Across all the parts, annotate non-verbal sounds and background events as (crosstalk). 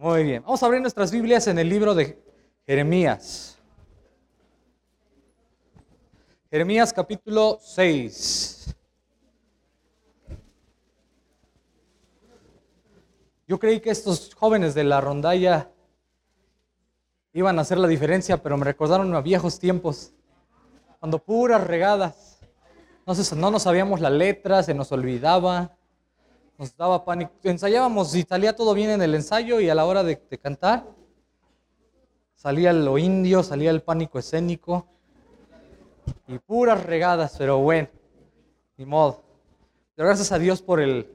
Muy bien. Vamos a abrir nuestras Biblias en el libro de Jeremías. Jeremías capítulo 6. Yo creí que estos jóvenes de la rondalla iban a hacer la diferencia, pero me recordaron a viejos tiempos, cuando puras regadas. Entonces no nos sabíamos la letra, se nos olvidaba, nos daba pánico. Ensayábamos y salía todo bien en el ensayo y a la hora de, cantar salía lo indio, salía el pánico escénico y puras regadas, pero bueno, ni modo. Pero gracias a Dios por el,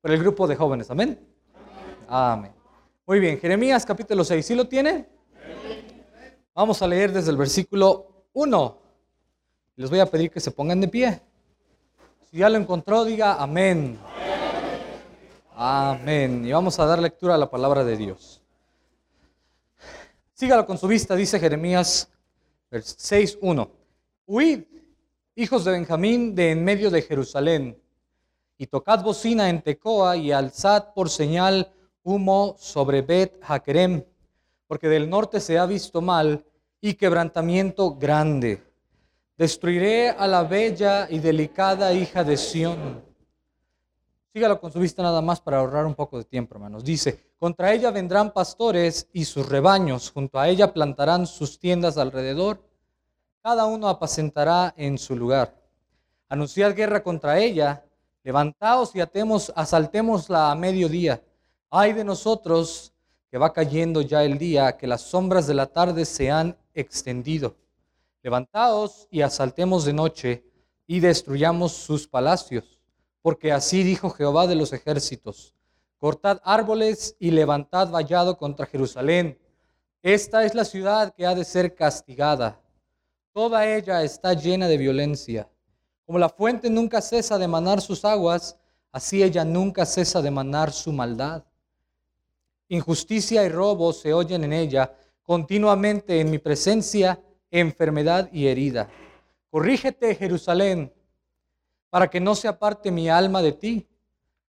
por el grupo de jóvenes, amén. Amén. Muy bien, Jeremías capítulo 6, ¿sí lo tienen? Vamos a leer desde el versículo 1. Les voy a pedir que se pongan de pie. Si ya lo encontró, diga amén. Amén. Y vamos a dar lectura a la palabra de Dios. Sígalo con su vista, dice Jeremías 6.1. Huid, hijos de Benjamín, de en medio de Jerusalén, y tocad bocina en Tecoa y alzad por señal humo sobre Bet Jaquerem, porque del norte se ha visto mal y quebrantamiento grande. Destruiré a la bella y delicada hija de Sión. Sígalo con su vista nada más para ahorrar un poco de tiempo, hermanos. Dice, contra ella vendrán pastores y sus rebaños, junto a ella plantarán sus tiendas alrededor cada uno apacentará en su lugar. Anunciad guerra contra ella, levantaos y atemos, asaltémosla a mediodía. Ay de nosotros que va cayendo ya el día, que las sombras de la tarde se han extendido. Levantaos y asaltemos de noche y destruyamos sus palacios, porque así dijo Jehová de los ejércitos. Cortad árboles y levantad vallado contra Jerusalén. Esta es la ciudad que ha de ser castigada Toda ella está llena de violencia. Como la fuente nunca cesa de manar sus aguas, así ella nunca cesa de manar su maldad. Injusticia y robo se oyen en ella continuamente en mi presencia, enfermedad y herida. Corrígete, Jerusalén, para que no se aparte mi alma de ti,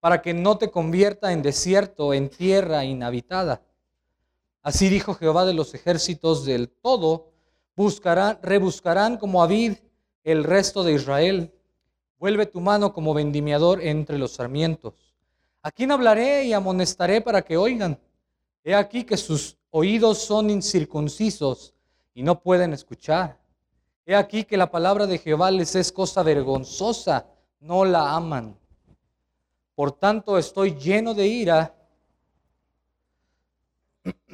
para que no te convierta en desierto, en tierra inhabitada. Así dijo Jehová de los ejércitos del todo buscarán, rebuscarán como Avid el resto de Israel. Vuelve tu mano como vendimiador entre los sarmientos. ¿A quién hablaré y amonestaré para que oigan? He aquí que sus oídos son incircuncisos y no pueden escuchar. He aquí que la palabra de Jehová les es cosa vergonzosa, no la aman. Por tanto estoy lleno de ira, (clears throat)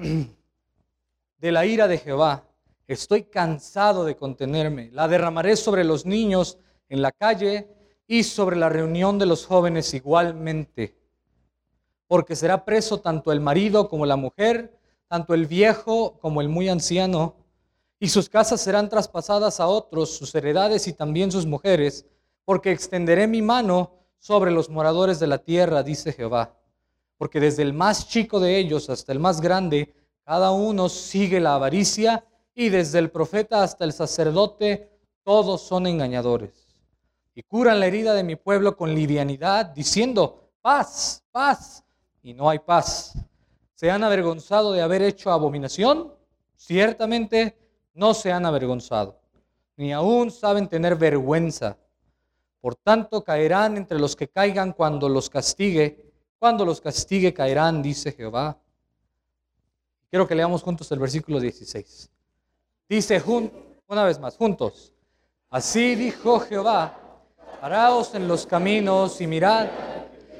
de la ira de Jehová Estoy cansado de contenerme. La derramaré sobre los niños en la calle y sobre la reunión de los jóvenes igualmente. Porque será preso tanto el marido como la mujer, tanto el viejo como el muy anciano, y sus casas serán traspasadas a otros, sus heredades y también sus mujeres, porque extenderé mi mano sobre los moradores de la tierra, dice Jehová. Porque desde el más chico de ellos hasta el más grande, cada uno sigue la avaricia y desde el profeta hasta el sacerdote, todos son engañadores. Y curan la herida de mi pueblo con livianidad, diciendo, paz, paz, y no hay paz. ¿Se han avergonzado de haber hecho abominación? Ciertamente no se han avergonzado, ni aún saben tener vergüenza. Por tanto, caerán entre los que caigan cuando los castigue. Cuando los castigue, caerán, dice Jehová. Quiero que leamos juntos el versículo 16. Dice una vez más, juntos. Así dijo Jehová, paraos en los caminos y mirad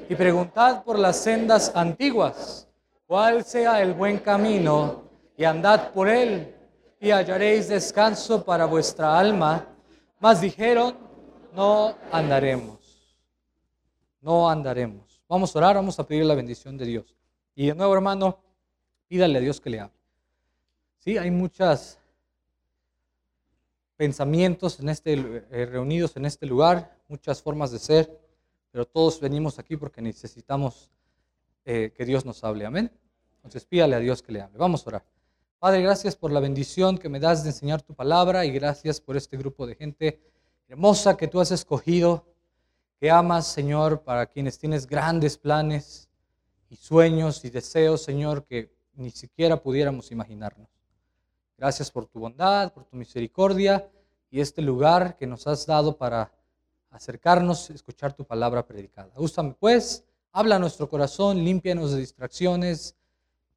y preguntad por las sendas antiguas, cuál sea el buen camino, y andad por él, y hallaréis descanso para vuestra alma. Mas dijeron, no andaremos, no andaremos. Vamos a orar, vamos a pedir la bendición de Dios. Y de nuevo, hermano, pídale a Dios que le hable. Sí, hay muchas pensamientos en este, eh, reunidos en este lugar, muchas formas de ser, pero todos venimos aquí porque necesitamos eh, que Dios nos hable. Amén. Entonces pídale a Dios que le hable. Vamos a orar. Padre, gracias por la bendición que me das de enseñar tu palabra y gracias por este grupo de gente hermosa que tú has escogido, que amas, Señor, para quienes tienes grandes planes y sueños y deseos, Señor, que ni siquiera pudiéramos imaginarnos. Gracias por tu bondad, por tu misericordia y este lugar que nos has dado para acercarnos a escuchar tu palabra predicada. Úsame pues, habla a nuestro corazón, límpianos de distracciones,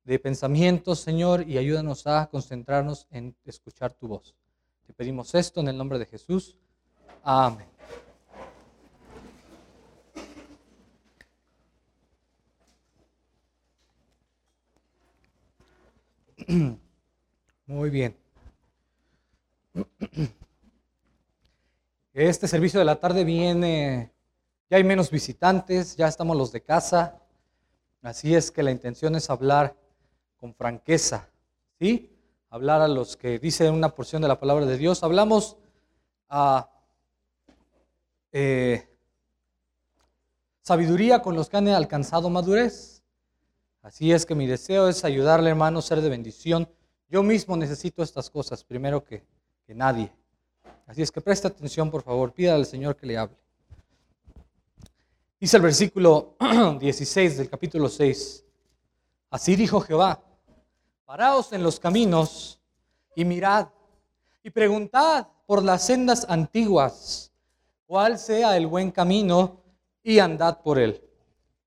de pensamientos, Señor, y ayúdanos a concentrarnos en escuchar tu voz. Te pedimos esto en el nombre de Jesús. Amén. Muy bien. Este servicio de la tarde viene, ya hay menos visitantes, ya estamos los de casa, así es que la intención es hablar con franqueza, ¿sí? Hablar a los que dicen una porción de la palabra de Dios. Hablamos a eh, sabiduría con los que han alcanzado madurez. Así es que mi deseo es ayudarle, hermano, a ser de bendición. Yo mismo necesito estas cosas primero que, que nadie. Así es que presta atención, por favor, pida al Señor que le hable. Dice el versículo (clears throat) 16 del capítulo 6. Así dijo Jehová, paraos en los caminos y mirad y preguntad por las sendas antiguas cuál sea el buen camino y andad por él.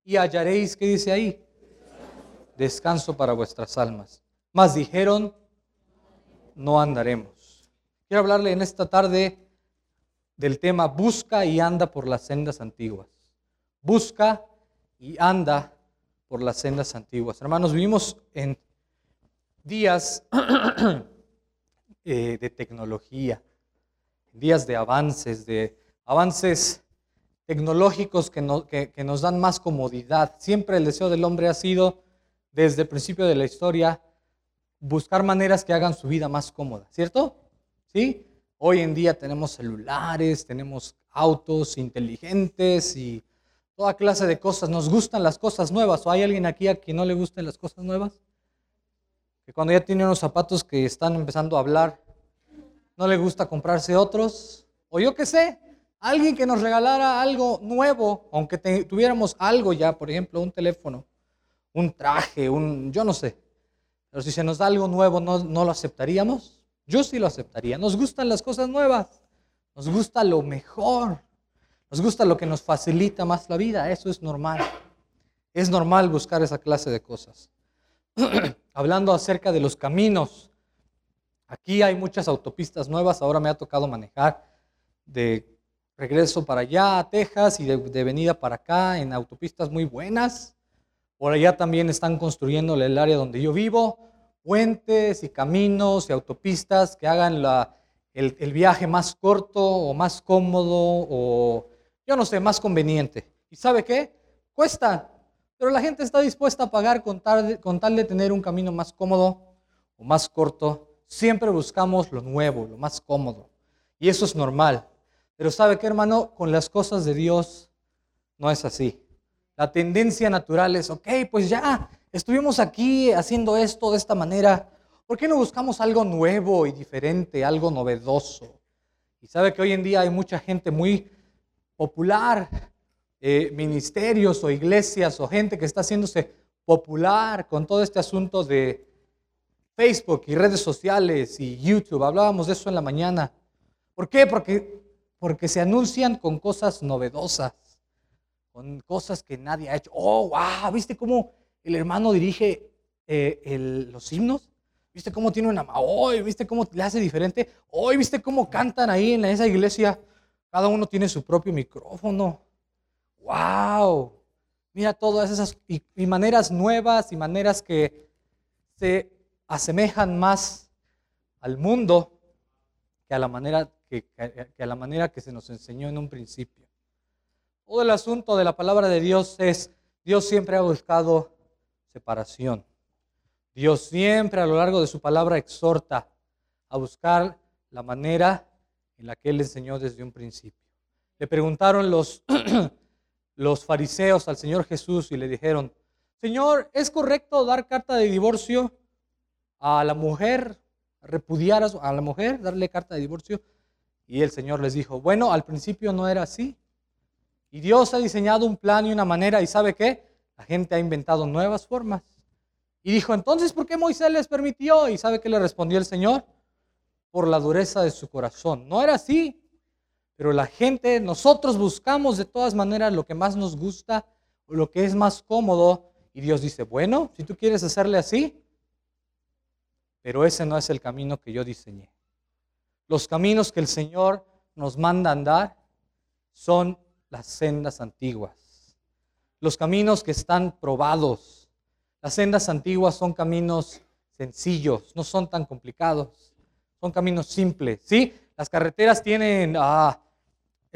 Y hallaréis, ¿qué dice ahí? Descanso para vuestras almas. Mas dijeron, no andaremos. Quiero hablarle en esta tarde del tema busca y anda por las sendas antiguas. Busca y anda por las sendas antiguas. Hermanos, vivimos en días (clears throat) eh, de tecnología, días de avances, de avances tecnológicos que, que nos dan más comodidad. Siempre el deseo del hombre ha sido, desde el principio de la historia, buscar maneras que hagan su vida más cómoda, ¿cierto? ¿Sí? Hoy en día tenemos celulares, tenemos autos inteligentes y toda clase de cosas. ¿Nos gustan las cosas nuevas? ¿O hay alguien aquí a quien no le gusten las cosas nuevas? Que cuando ya tiene unos zapatos que están empezando a hablar, no le gusta comprarse otros. O yo qué sé, alguien que nos regalara algo nuevo, aunque tuviéramos algo ya, por ejemplo, un teléfono, un traje, un, yo no sé. Pero si se nos da algo nuevo, ¿no, no lo aceptaríamos? Yo sí lo aceptaría. Nos gustan las cosas nuevas. Nos gusta lo mejor. Nos gusta lo que nos facilita más la vida. Eso es normal. Es normal buscar esa clase de cosas. (clears throat) Hablando acerca de los caminos. Aquí hay muchas autopistas nuevas. Ahora me ha tocado manejar de regreso para allá a Texas y de, de venida para acá en autopistas muy buenas. Por allá también están construyendo el área donde yo vivo puentes y caminos y autopistas que hagan el, viaje más corto o más cómodo o, yo no sé, más conveniente. ¿Y sabe qué? Cuesta, pero la gente está dispuesta a pagar con tal, de tener un camino más cómodo o más corto. Siempre buscamos lo nuevo, lo más cómodo. Y eso es normal. Pero ¿sabe qué, hermano? Con las cosas de Dios no es así. La tendencia natural es, ok, pues ya, estuvimos aquí haciendo esto de esta manera, ¿por qué no buscamos algo nuevo y diferente, algo novedoso? Y sabe que hoy en día hay mucha gente muy popular, eh, ministerios o iglesias o gente que está haciéndose popular con todo este asunto de Facebook y redes sociales y YouTube. Hablábamos de eso en la mañana. ¿Por qué? Porque, porque se anuncian con cosas novedosas, con cosas que nadie ha hecho. Oh, wow, ¿viste cómo el hermano dirige eh, los himnos. ¿Viste cómo tiene una... Hoy, ¿viste cómo le hace diferente? Hoy, ¿viste cómo cantan ahí en esa iglesia? Cada uno tiene su propio micrófono. ¡Wow! Mira todas esas y, maneras nuevas y maneras que se asemejan más al mundo que a la manera que, que, a la manera que se nos enseñó en un principio. Todo el asunto de la palabra de Dios es, Dios siempre ha buscado separación. Dios siempre a lo largo de su palabra exhorta a buscar la manera en la que Él enseñó desde un principio. Le preguntaron los, (clears throat) los fariseos al Señor Jesús y le dijeron, Señor, ¿es correcto dar carta de divorcio a la mujer, repudiar a la mujer, darle carta de divorcio? Y el Señor les dijo, bueno, al principio no era así. Y Dios ha diseñado un plan y una manera, ¿y sabe qué? La gente ha inventado nuevas formas. Y dijo, entonces, ¿por qué Moisés les permitió? ¿Y sabe qué le respondió el Señor? Por la dureza de su corazón. No era así. Pero la gente, nosotros buscamos de todas maneras lo que más nos gusta o lo que es más cómodo. Y Dios dice, bueno, si tú quieres hacerle así, pero ese no es el camino que yo diseñé. Los caminos que el Señor nos manda andar son las sendas antiguas los caminos que están probados. Las sendas antiguas son caminos sencillos, no son tan complicados, son caminos simples. ¿sí? Las carreteras tienen, ah,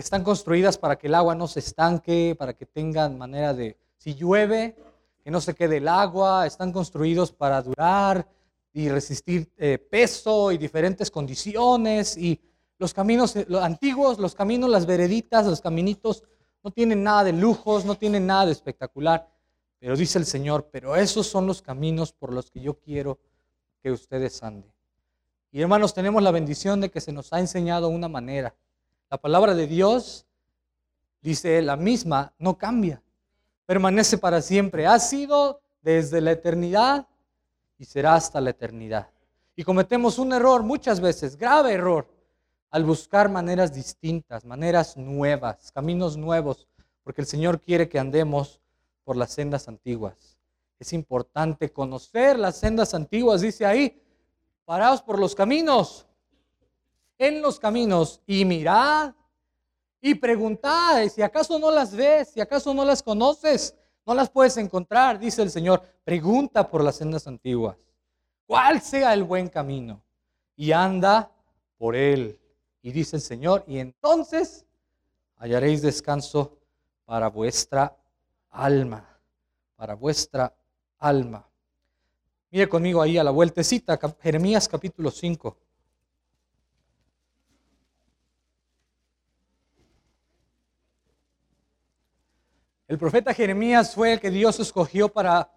están construidas para que el agua no se estanque, para que tengan manera de, si llueve, que no se quede el agua, están construidos para durar y resistir eh, peso y diferentes condiciones. Y los caminos eh, los antiguos, los caminos, las vereditas, los caminitos no tienen nada de lujos, no tienen nada de espectacular. Pero dice el Señor, pero esos son los caminos por los que yo quiero que ustedes anden. Y hermanos, tenemos la bendición de que se nos ha enseñado una manera. La palabra de Dios, dice la misma, no cambia. Permanece para siempre. Ha sido desde la eternidad y será hasta la eternidad. Y cometemos un error muchas veces, grave error, al buscar maneras distintas, maneras nuevas, caminos nuevos, porque el Señor quiere que andemos por las sendas antiguas. Es importante conocer las sendas antiguas, dice ahí, paraos por los caminos, en los caminos, y mirad y preguntad si acaso no las ves, si acaso no las conoces, no las puedes encontrar, dice el Señor. Pregunta por las sendas antiguas, cuál sea el buen camino, y anda por él. Y dice el Señor, y entonces hallaréis descanso para vuestra alma, para vuestra alma. Mire conmigo ahí a la vueltecita, Jeremías capítulo 5. El profeta Jeremías fue el que Dios escogió para,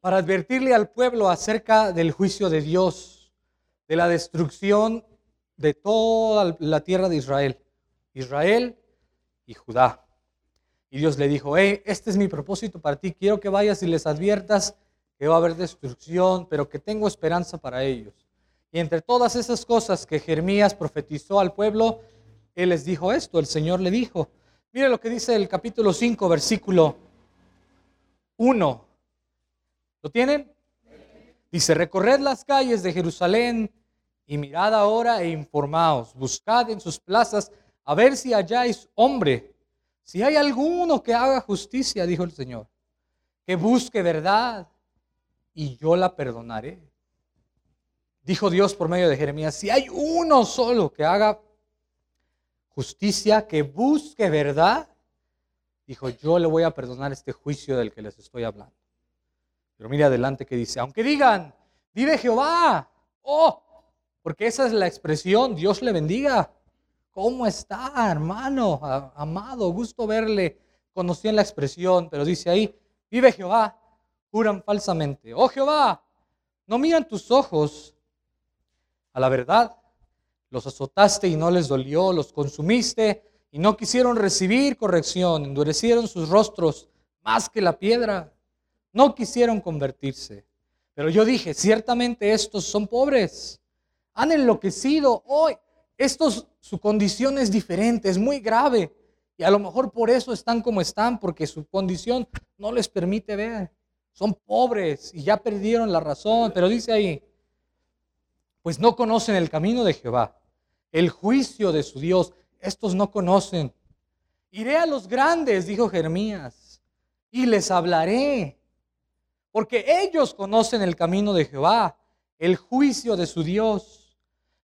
para advertirle al pueblo acerca del juicio de Dios, de la destrucción de toda la tierra de Israel, Israel y Judá. Y Dios le dijo, hey, este es mi propósito para ti, quiero que vayas y les adviertas que va a haber destrucción, pero que tengo esperanza para ellos. Y entre todas esas cosas que Jeremías profetizó al pueblo, él les dijo esto, el Señor le dijo, mire lo que dice el capítulo 5, versículo 1. ¿Lo tienen? Dice, recorred las calles de Jerusalén y mirad ahora e informaos, buscad en sus plazas a ver si halláis hombre, si hay alguno que haga justicia, dijo el Señor, que busque verdad y yo la perdonaré. Dijo Dios por medio de Jeremías, si hay uno solo que haga justicia, que busque verdad, dijo, yo le voy a perdonar este juicio del que les estoy hablando. Pero mire adelante que dice, aunque digan, vive Jehová, oh, porque esa es la expresión, Dios le bendiga. ¿Cómo está, hermano? Amado, gusto verle. Conocían la expresión, pero dice ahí, vive Jehová, juran falsamente. Oh Jehová, no miran tus ojos a la verdad. Los azotaste y no les dolió, los consumiste y no quisieron recibir corrección, endurecieron sus rostros más que la piedra, no quisieron convertirse. Pero yo dije, ciertamente estos son pobres han enloquecido hoy. Estos, su condición es diferente, es muy grave. Y a lo mejor por eso están como están, porque su condición no les permite ver. Son pobres y ya perdieron la razón. Pero dice ahí, pues no conocen el camino de Jehová, el juicio de su Dios. Estos no conocen. Iré a los grandes, dijo Jeremías, y les hablaré, porque ellos conocen el camino de Jehová, el juicio de su Dios.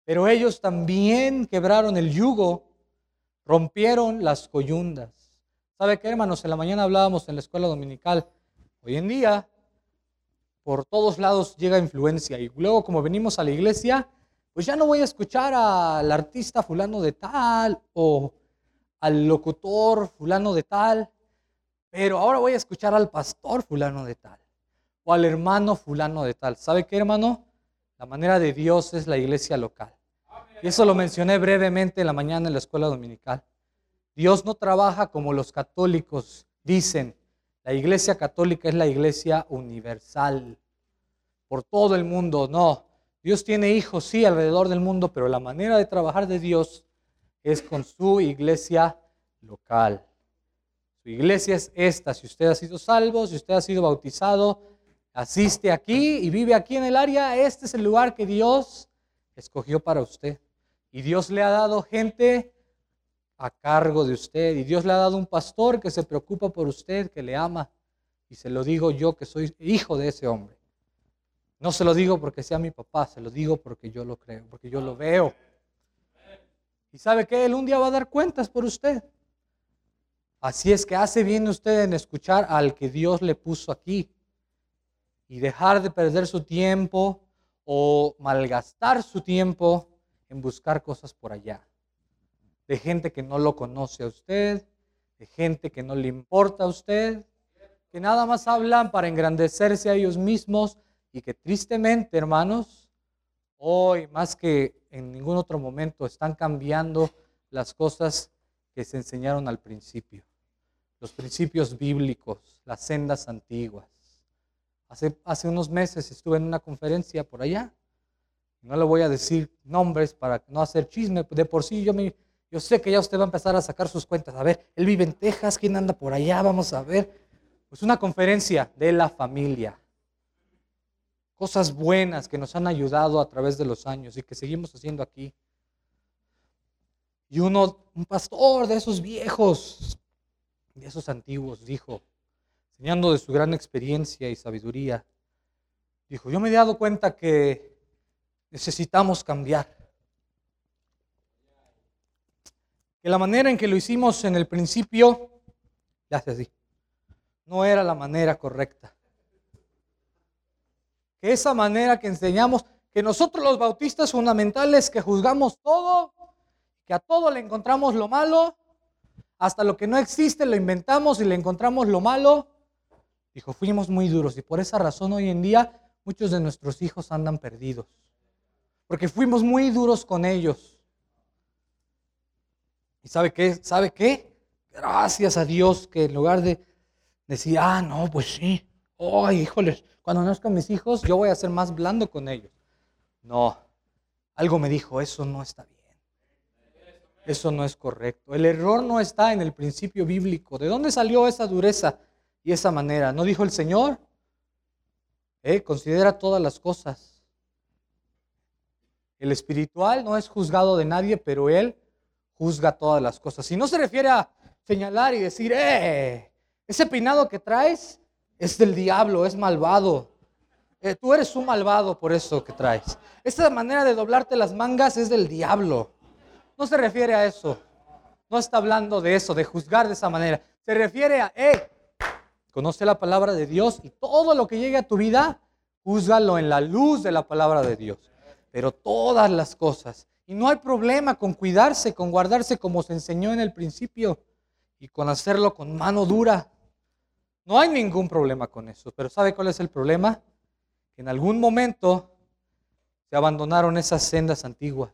Pero ellos también quebraron el yugo, rompieron las coyundas. ¿Sabe qué, hermanos? En la mañana hablábamos en la escuela dominical. Hoy en día, por todos lados llega influencia. Y luego, como venimos a la iglesia, pues ya no voy a escuchar al artista fulano de tal o al locutor fulano de tal, pero ahora voy a escuchar al pastor fulano de tal o al hermano fulano de tal. ¿Sabe qué, hermano? La manera de Dios es la iglesia local. Y eso lo mencioné brevemente en la mañana en la escuela dominical. Dios no trabaja como los católicos dicen, La iglesia católica es la iglesia universal, por todo el mundo. No, Dios tiene hijos, sí, alrededor del mundo, pero la manera de trabajar de Dios es con su iglesia local. Su iglesia es esta. Si usted ha sido salvo, si usted ha sido bautizado, asiste aquí y vive aquí en el área, este es el lugar que Dios escogió para usted. Y Dios le ha dado gente a cargo de usted. Y Dios le ha dado un pastor que se preocupa por usted, que le ama. Y se lo digo yo que soy hijo de ese hombre. No se lo digo porque sea mi papá, se lo digo porque yo lo creo, porque yo lo veo. Y sabe que Él un día va a dar cuentas por usted. Así es que hace bien usted en escuchar al que Dios le puso aquí y dejar de perder su tiempo o malgastar su tiempo en buscar cosas por allá. De gente que no lo conoce a usted, de gente que no le importa a usted, que nada más hablan para engrandecerse a ellos mismos y que tristemente, hermanos, hoy más que en ningún otro momento están cambiando las cosas que se enseñaron al principio. Los principios bíblicos, las sendas antiguas. Hace, hace unos meses estuve en una conferencia por allá. No le voy a decir nombres para no hacer chisme. De por sí yo, me, yo sé que ya usted va a empezar a sacar sus cuentas. A ver, él vive en Texas, ¿quién anda por allá? Vamos a ver. Pues una conferencia de la familia cosas buenas que nos han ayudado a través de los años y que seguimos haciendo aquí. Y uno, un pastor de esos viejos, de esos antiguos, dijo, enseñando de su gran experiencia y sabiduría, dijo, yo me he dado cuenta que necesitamos cambiar. Que la manera en que lo hicimos en el principio, ya hace así, no era la manera correcta. Que esa manera que enseñamos, que nosotros los bautistas fundamentales que juzgamos todo, que a todo le encontramos lo malo, hasta lo que no existe lo inventamos y le encontramos lo malo, dijo, fuimos muy duros y por esa razón hoy en día muchos de nuestros hijos andan perdidos, porque fuimos muy duros con ellos. ¿Y sabe qué? ¿Sabe qué? Gracias a Dios que en lugar de decir, ah, no, pues sí, ay, híjoles, cuando nazcan mis hijos, yo voy a ser más blando con ellos. No, algo me dijo, eso no está bien. Eso no es correcto. El error no está en el principio bíblico. ¿De dónde salió esa dureza y esa manera? ¿No dijo el Señor? Eh, considera todas las cosas. El espiritual no es juzgado de nadie, pero Él juzga todas las cosas. Y no se refiere a señalar y decir, eh, ese peinado que traes es del diablo, es malvado. Eh, tú eres un malvado por eso que traes. Esta manera de doblarte las mangas es del diablo. No se refiere a eso. No está hablando de eso, de juzgar de esa manera. Se refiere a, eh, conoce la palabra de Dios y todo lo que llegue a tu vida, júzgalo en la luz de la palabra de Dios. Pero todas las cosas. Y no hay problema con cuidarse, con guardarse como se enseñó en el principio y con hacerlo con mano dura. No hay ningún problema con eso, pero ¿sabe cuál es el problema? Que en algún momento se abandonaron esas sendas antiguas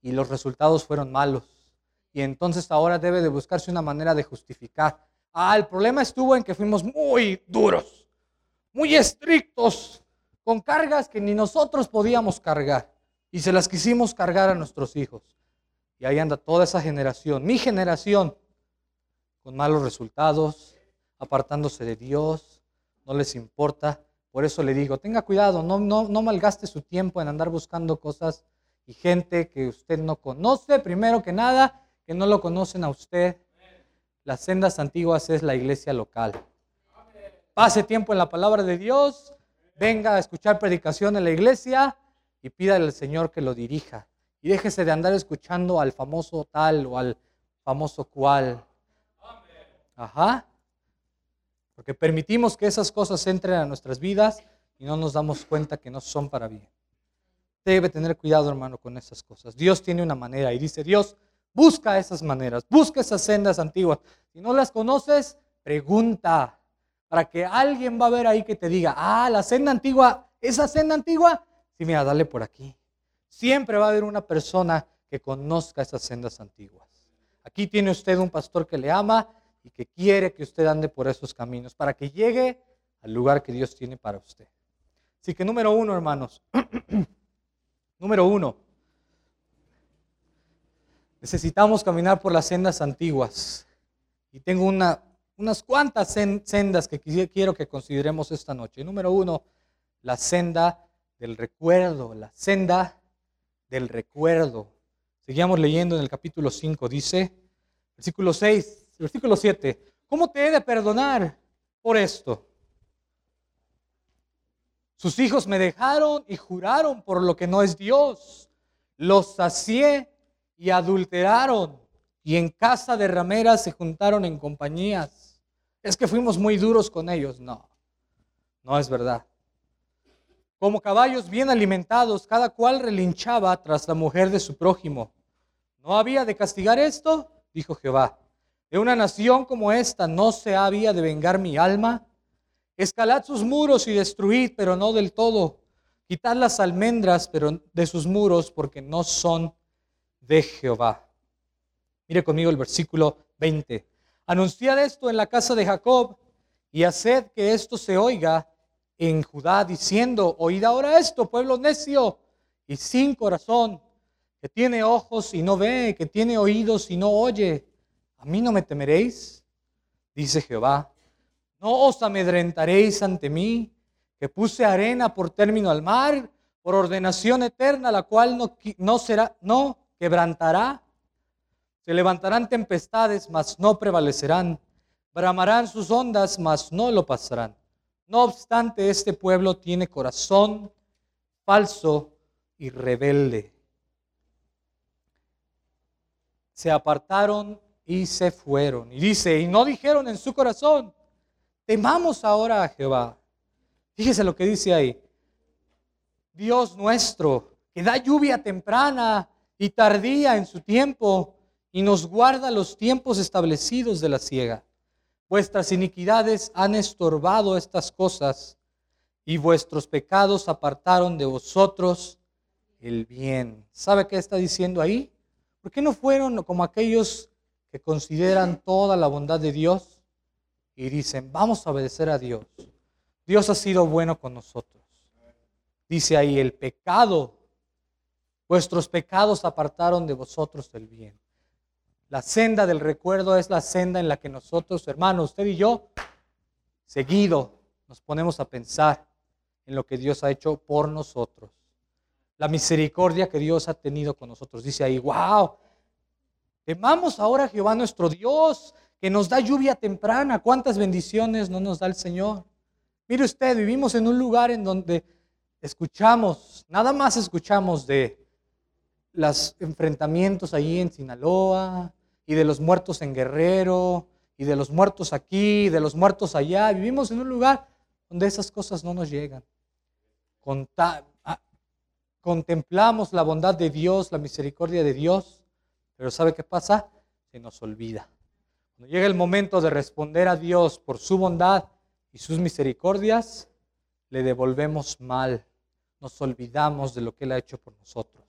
y los resultados fueron malos. Y entonces ahora debe de buscarse una manera de justificar. Ah, el problema estuvo en que fuimos muy duros, muy estrictos, con cargas que ni nosotros podíamos cargar. Y se las quisimos cargar a nuestros hijos. Y ahí anda toda esa generación, mi generación, con malos resultados, apartándose de Dios, no les importa. Por eso le digo, tenga cuidado, no, no, no malgaste su tiempo en andar buscando cosas y gente que usted no conoce, primero que nada, que no lo conocen a usted. Las sendas antiguas es la iglesia local. Pase tiempo en la palabra de Dios, venga a escuchar predicación en la iglesia y pídale al Señor que lo dirija. Y déjese de andar escuchando al famoso tal o al famoso cual. Ajá. Porque permitimos que esas cosas entren a nuestras vidas y no nos damos cuenta que no son para bien. Debe tener cuidado, hermano, con esas cosas. Dios tiene una manera y dice, Dios, busca esas maneras, busca esas sendas antiguas. Si no las conoces, pregunta para que alguien va a ver ahí que te diga, ah, la senda antigua, esa senda antigua, sí, mira, dale por aquí. Siempre va a haber una persona que conozca esas sendas antiguas. Aquí tiene usted un pastor que le ama y que quiere que usted ande por esos caminos para que llegue al lugar que Dios tiene para usted. Así que número uno, hermanos, (clears throat) número uno, necesitamos caminar por las sendas antiguas. Y tengo una, unas cuantas sendas que quiero que consideremos esta noche. Número uno, la senda del recuerdo, la senda del recuerdo. Seguíamos leyendo en el capítulo 5, dice, versículo 6, versículo 7, ¿cómo te he de perdonar por esto? Sus hijos me dejaron y juraron por lo que no es Dios. Los sacié y adulteraron y en casa de rameras se juntaron en compañías. Es que fuimos muy duros con ellos. No, no es verdad. Como caballos bien alimentados, cada cual relinchaba tras la mujer de su prójimo. ¿No había de castigar esto? Dijo Jehová. De una nación como esta no se había de vengar mi alma. Escalad sus muros y destruid, pero no del todo. Quitad las almendras pero de sus muros, porque no son de Jehová. Mire conmigo el versículo 20. Anunciad esto en la casa de Jacob y haced que esto se oiga en Judá, diciendo, oíd ahora esto, pueblo necio y sin corazón, que tiene ojos y no ve, que tiene oídos y no oye. ¿A mí no me temeréis? Dice Jehová. No os amedrentaréis ante mí, que puse arena por término al mar, por ordenación eterna, la cual no, no será, no quebrantará. Se levantarán tempestades, mas no prevalecerán. Bramarán sus ondas, mas no lo pasarán. No obstante, este pueblo tiene corazón falso y rebelde. Se apartaron y se fueron. Y dice, y no dijeron en su corazón, temamos ahora a Jehová. Fíjese lo que dice ahí. Dios nuestro, que da lluvia temprana y tardía en su tiempo y nos guarda los tiempos establecidos de la ciega. Vuestras iniquidades han estorbado estas cosas y vuestros pecados apartaron de vosotros el bien. ¿Sabe qué está diciendo ahí? ¿Por qué no fueron como aquellos que consideran toda la bondad de Dios y dicen, vamos a obedecer a Dios? Dios ha sido bueno con nosotros. Dice ahí, el pecado Vuestros pecados apartaron de vosotros el bien. La senda del recuerdo es la senda en la que nosotros, hermanos, usted y yo, seguido nos ponemos a pensar en lo que Dios ha hecho por nosotros. La misericordia que Dios ha tenido con nosotros. Dice ahí, wow, temamos ahora a Jehová nuestro Dios, que nos da lluvia temprana. ¿Cuántas bendiciones no nos da el Señor? Mire usted, vivimos en un lugar en donde escuchamos, nada más escuchamos de los enfrentamientos allí en Sinaloa y de los muertos en Guerrero y de los muertos aquí, de los muertos allá. Vivimos en un lugar donde esas cosas no nos llegan. contemplamos la bondad de Dios, la misericordia de Dios, pero ¿sabe qué pasa? Se nos olvida. Cuando llega el momento de responder a Dios por su bondad y sus misericordias, le devolvemos mal. Nos olvidamos de lo que Él ha hecho por nosotros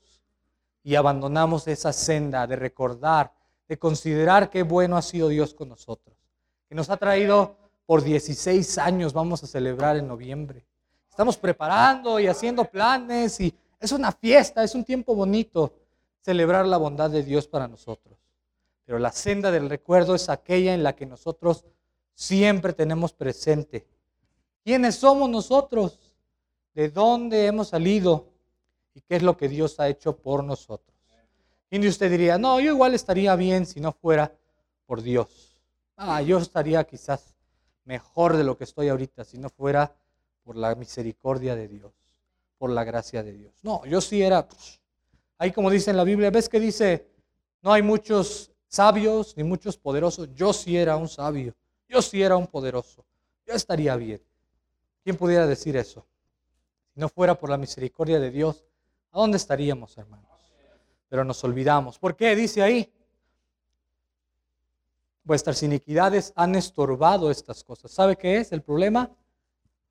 y abandonamos esa senda de recordar, de considerar qué bueno ha sido Dios con nosotros, que nos ha traído por 16 años, vamos a celebrar en noviembre. Estamos preparando y haciendo planes y es una fiesta, es un tiempo bonito celebrar la bondad de Dios para nosotros. Pero la senda del recuerdo es aquella en la que nosotros siempre tenemos presente. ¿Quiénes somos nosotros? ¿De dónde hemos salido? y qué es lo que Dios ha hecho por nosotros. Y usted diría, no, yo igual estaría bien si no fuera por Dios. Ah, yo estaría quizás mejor de lo que estoy ahorita si no fuera por la misericordia de Dios, por la gracia de Dios. No, yo sí era, ahí como dice en la Biblia, ¿ves que dice, no hay muchos sabios ni muchos poderosos? Yo sí era un sabio, yo sí era un poderoso, yo estaría bien. ¿Quién pudiera decir eso? Si no fuera por la misericordia de Dios, ¿A dónde estaríamos, hermanos? Pero nos olvidamos. ¿Por qué? Dice ahí. Vuestras iniquidades han estorbado estas cosas. ¿Sabe qué es el problema?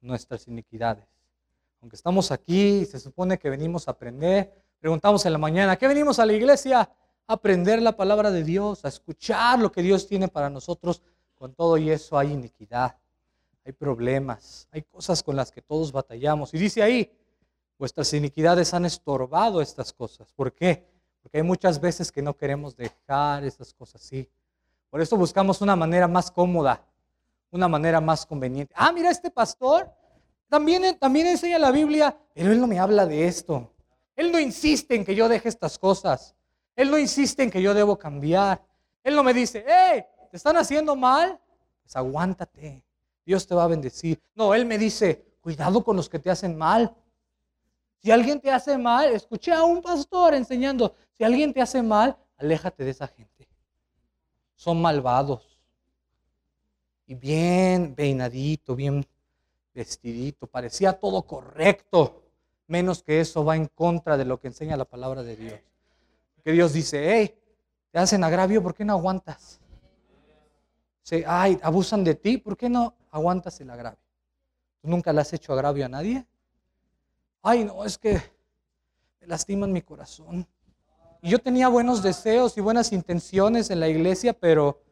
Nuestras iniquidades. Aunque estamos aquí, se supone que venimos a aprender. Preguntamos en la mañana, ¿qué venimos a la iglesia? A aprender la palabra de Dios, a escuchar lo que Dios tiene para nosotros. Con todo y eso hay iniquidad, hay problemas, hay cosas con las que todos batallamos. Y dice ahí, vuestras iniquidades han estorbado estas cosas. ¿Por qué? Porque hay muchas veces que no queremos dejar esas cosas así. Por eso buscamos una manera más cómoda, una manera más conveniente. Ah, mira, este pastor también, también enseña la Biblia, pero él no me habla de esto. Él no insiste en que yo deje estas cosas. Él no insiste en que yo debo cambiar. Él no me dice, hey, ¿te están haciendo mal? Pues aguántate. Dios te va a bendecir. No, Él me dice, cuidado con los que te hacen mal. Si alguien te hace mal, escuché a un pastor enseñando, si alguien te hace mal, aléjate de esa gente. Son malvados. Y bien peinadito, bien vestidito, parecía todo correcto menos que eso va en contra de lo que enseña la palabra de Dios. Que Dios dice, hey, te hacen agravio, ¿por qué no aguantas? Se, ay, abusan de ti, ¿por qué no aguantas el agravio? ¿Tú nunca le has hecho agravio a nadie? Ay, no, es que me lastiman mi corazón. Y yo tenía buenos deseos y buenas intenciones en la iglesia, pero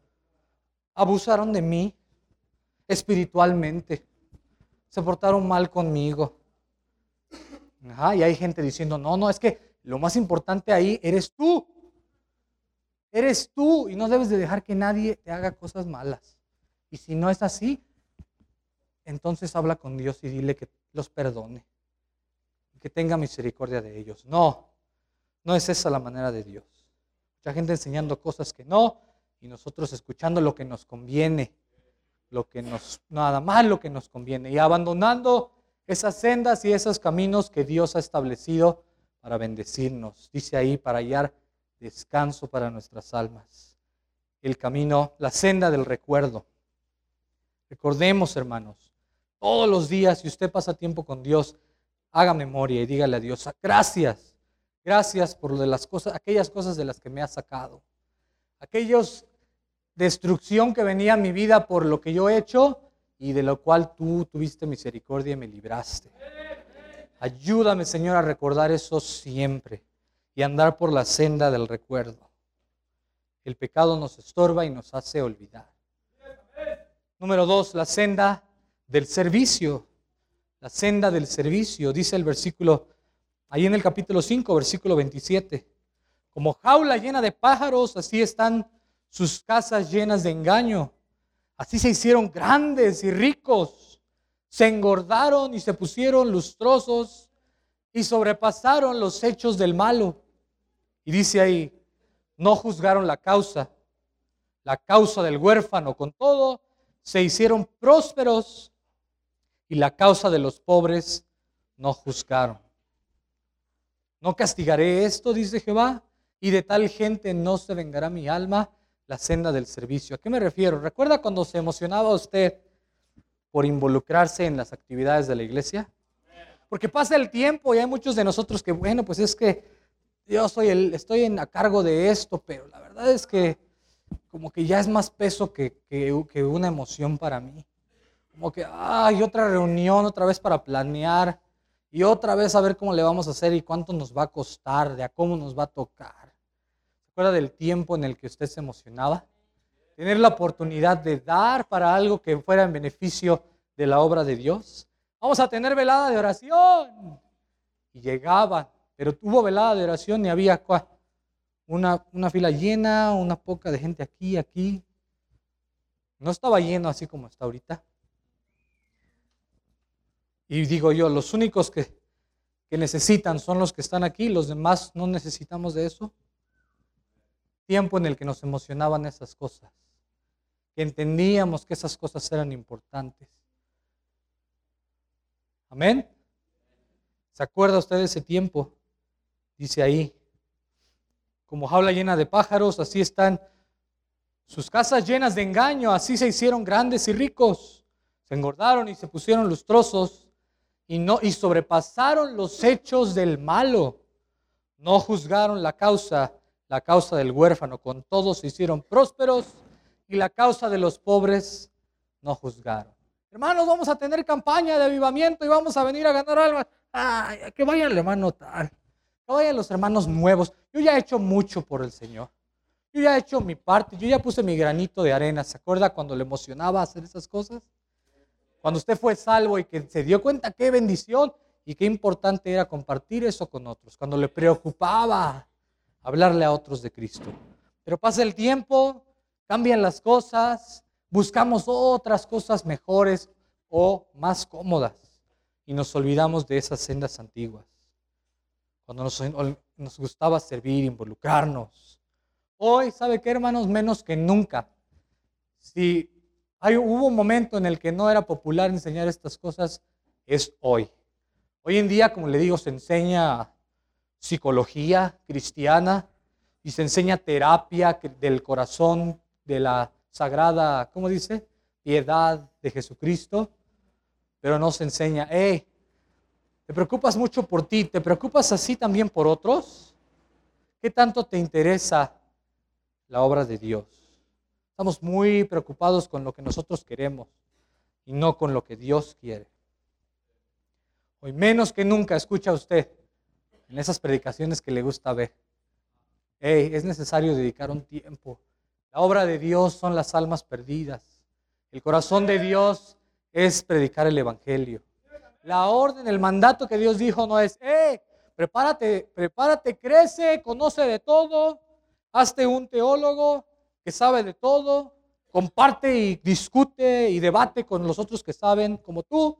abusaron de mí espiritualmente. Se portaron mal conmigo y hay gente diciendo, no, no, es que lo más importante ahí eres tú. Eres tú y no debes de dejar que nadie te haga cosas malas. Y si no es así, entonces habla con Dios y dile que los perdone, que tenga misericordia de ellos. No, no es esa la manera de Dios. Mucha gente enseñando cosas que no y nosotros escuchando lo que nos conviene, lo que nos, nada más lo que nos conviene y abandonando esas sendas y esos caminos que Dios ha establecido para bendecirnos. Dice ahí, para hallar descanso para nuestras almas. El camino, la senda del recuerdo. Recordemos, hermanos, todos los días, si usted pasa tiempo con Dios, haga memoria y dígale a Dios, gracias, gracias por de las cosas, aquellas cosas de las que me ha sacado. Aquellos destrucción que venía a mi vida por lo que yo he hecho, y de lo cual tú tuviste misericordia y me libraste. Ayúdame, Señor, a recordar eso siempre y andar por la senda del recuerdo. El pecado nos estorba y nos hace olvidar. Número dos, la senda del servicio. La senda del servicio, dice el versículo, ahí en el capítulo 5, versículo 27. Como jaula llena de pájaros, así están sus casas llenas de engaño. Así se hicieron grandes y ricos. Se engordaron y se pusieron lustrosos y sobrepasaron los hechos del malo. Y dice ahí, no juzgaron la causa, la causa del huérfano. Con todo, se hicieron prósperos y la causa de los pobres no juzgaron. No castigaré esto, dice Jehová, y de tal gente no se vengará mi alma la senda del servicio. ¿A qué me refiero? ¿Recuerda cuando se emocionaba usted por involucrarse en las actividades de la iglesia? Porque pasa el tiempo y hay muchos de nosotros que, bueno, pues es que yo soy el, estoy a cargo de esto, pero la verdad es que como que ya es más peso que, que una emoción para mí. Como que, ay, otra reunión otra vez para planear y otra vez a ver cómo le vamos a hacer y cuánto nos va a costar, de a cómo nos va a tocar acuerda del tiempo en el que usted se emocionaba? Tener la oportunidad de dar para algo que fuera en beneficio de la obra de Dios. Vamos a tener velada de oración. Y llegaban, pero hubo velada de oración y había una, una fila llena, una poca de gente aquí, aquí. No estaba lleno así como está ahorita. Y digo yo, los únicos que, que necesitan son los que están aquí, los demás no necesitamos de eso tiempo en el que nos emocionaban esas cosas, que entendíamos que esas cosas eran importantes. Amén. ¿Se acuerda usted de ese tiempo? Dice ahí, como jaula llena de pájaros, así están sus casas llenas de engaño, así se hicieron grandes y ricos. Se engordaron y se pusieron lustrosos y, no, y sobrepasaron los hechos del malo. No juzgaron la causa la causa del huérfano, con todos se hicieron prósperos y la causa de los pobres no juzgaron. Hermanos, vamos a tener campaña de avivamiento y vamos a venir a ganar almas. Ay, que vaya el hermano tal, que vayan los hermanos nuevos. Yo ya he hecho mucho por el Señor. Yo ya he hecho mi parte, yo ya puse mi granito de arena. ¿Se acuerda cuando le emocionaba hacer esas cosas? Cuando usted fue salvo y que se dio cuenta qué bendición y qué importante era compartir eso con otros. Cuando le preocupaba hablarle a otros de Cristo. Pero pasa el tiempo, cambian las cosas, buscamos otras cosas mejores o más cómodas y nos olvidamos de esas sendas antiguas. Cuando nos, gustaba servir, involucrarnos. Hoy, ¿sabe qué, hermanos? Menos que nunca. Si hay, hubo un momento en el que no era popular enseñar estas cosas, es hoy. Hoy en día, como le digo, se enseña psicología cristiana y se enseña terapia del corazón, de la sagrada, ¿cómo dice? Piedad de Jesucristo, pero no se enseña, hey, te preocupas mucho por ti, te preocupas así también por otros. ¿Qué tanto te interesa la obra de Dios? Estamos muy preocupados con lo que nosotros queremos y no con lo que Dios quiere. Hoy menos que nunca escucha usted en esas predicaciones que le gusta ver. Hey, es necesario dedicar un tiempo la obra de Dios son las almas perdidas. El corazón de Dios es predicar el Evangelio. La orden, el mandato que Dios dijo no es, eh, prepárate, prepárate, crece, conoce de todo, hazte un teólogo que sabe de todo, comparte y discute y debate con los otros que saben como tú.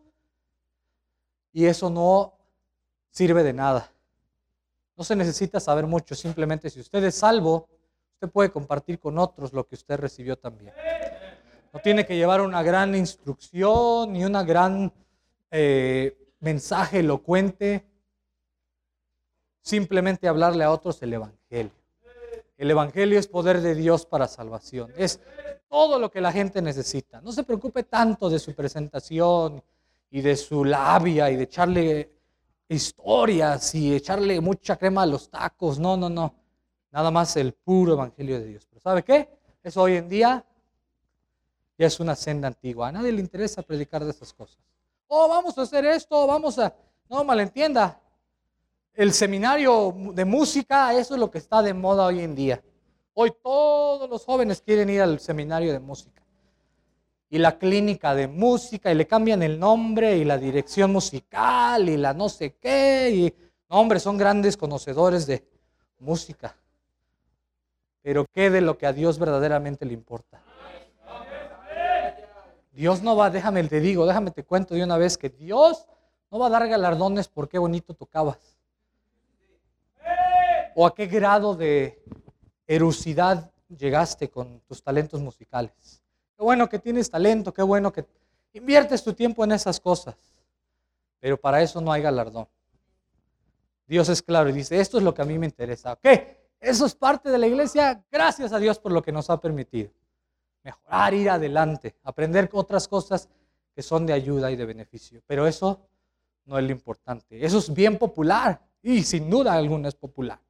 Y eso no sirve de nada. No se necesita saber mucho, simplemente si usted es salvo, Usted puede compartir con otros lo que usted recibió también. No tiene que llevar una gran instrucción ni una gran eh, mensaje elocuente. Simplemente hablarle a otros el Evangelio. El Evangelio es poder de Dios para salvación. Es todo lo que la gente necesita. No se preocupe tanto de su presentación y de su labia y de echarle historias y echarle mucha crema a los tacos. No, no, no. Nada más el puro evangelio de Dios. Pero ¿sabe qué? Eso hoy en día ya es una senda antigua. A nadie le interesa predicar de esas cosas. Oh, vamos a hacer esto, vamos a... No malentienda. El seminario de música, eso es lo que está de moda hoy en día. Hoy todos los jóvenes quieren ir al seminario de música. Y la clínica de música, y le cambian el nombre, y la dirección musical, y la no sé qué. Y, hombre, son grandes conocedores de música. Pero ¿qué de lo que a Dios verdaderamente le importa? Dios no va, déjame te digo, déjame te cuento de una vez que Dios no va a dar galardones por qué bonito tocabas. O a qué grado de erucidad llegaste con tus talentos musicales. Qué bueno que tienes talento, qué bueno que inviertes tu tiempo en esas cosas. Pero para eso no hay galardón. Dios es claro y dice, esto es lo que a mí me interesa. ¿Qué? Eso es parte de la iglesia. Gracias a Dios por lo que nos ha permitido. Mejorar, ir adelante, aprender otras cosas que son de ayuda y de beneficio. Pero eso no es lo importante. Eso es bien popular y sin duda alguna es popular.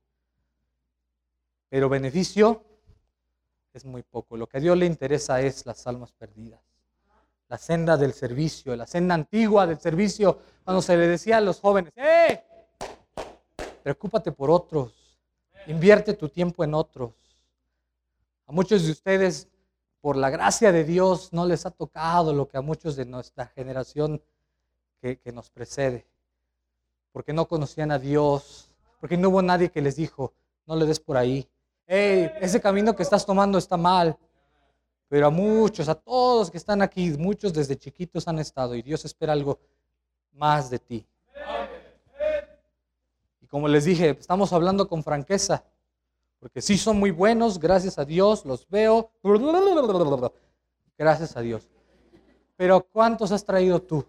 Pero beneficio es muy poco. Lo que a Dios le interesa es las almas perdidas. La senda del servicio, la senda antigua del servicio, cuando se le decía a los jóvenes, ¡eh! Preocúpate por otros Invierte tu tiempo en otros. A muchos de ustedes, por la gracia de Dios, no les ha tocado lo que a muchos de nuestra generación que, nos precede. Porque no conocían a Dios. Porque no hubo nadie que les dijo, no le des por ahí. Hey, ese camino que estás tomando está mal. Pero a muchos, a todos que están aquí, muchos desde chiquitos han estado y Dios espera algo más de ti como les dije, estamos hablando con franqueza, porque sí son muy buenos, gracias a Dios, los veo, gracias a Dios. Pero ¿cuántos has traído tú?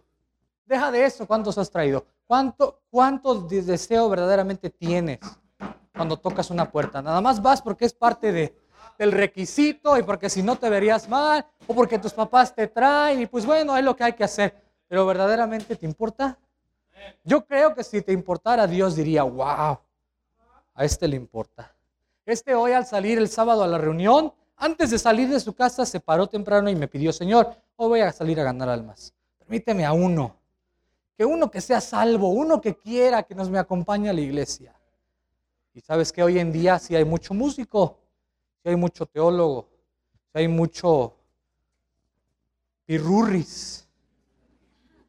Deja de eso, ¿cuántos has traído? ¿Cuánto, cuánto deseo verdaderamente tienes cuando tocas una puerta? Nada más vas porque es parte de, del requisito y porque si no te verías mal o porque tus papás te traen y pues bueno, es lo que hay que hacer. Pero verdaderamente te importa? Yo creo que si te importara, Dios diría, wow, a este le importa. Este hoy al salir el sábado a la reunión, antes de salir de su casa, se paró temprano y me pidió, Señor, hoy voy a salir a ganar almas. Permíteme a uno, que uno que sea salvo, uno que quiera que nos me acompañe a la iglesia. Y sabes que hoy en día sí hay mucho músico, si hay mucho teólogo, si hay mucho pirurris,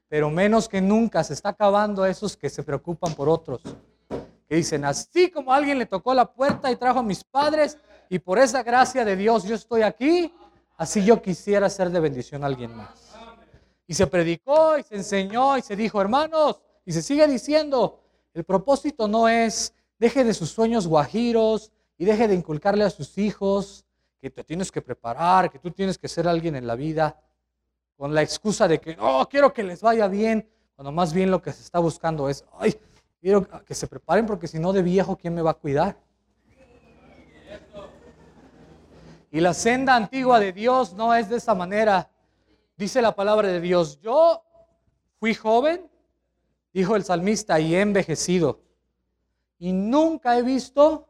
pero menos que nunca se está acabando esos que se preocupan por otros. Que dicen, así como alguien le tocó la puerta y trajo a mis padres, y por esa gracia de Dios yo estoy aquí, así yo quisiera ser de bendición a alguien más. Y se predicó y se enseñó y se dijo, hermanos, y se sigue diciendo, el propósito no es, deje de sus sueños guajiros y deje de inculcarle a sus hijos que te tienes que preparar, que tú tienes que ser alguien en la vida, con la excusa de que, no, quiero que les vaya bien, cuando más bien lo que se está buscando es, ay, quiero que se preparen porque si no de viejo, ¿quién me va a cuidar? Y la senda antigua de Dios no es de esa manera. Dice la palabra de Dios, yo fui joven, dijo el salmista, y he envejecido. Y nunca he visto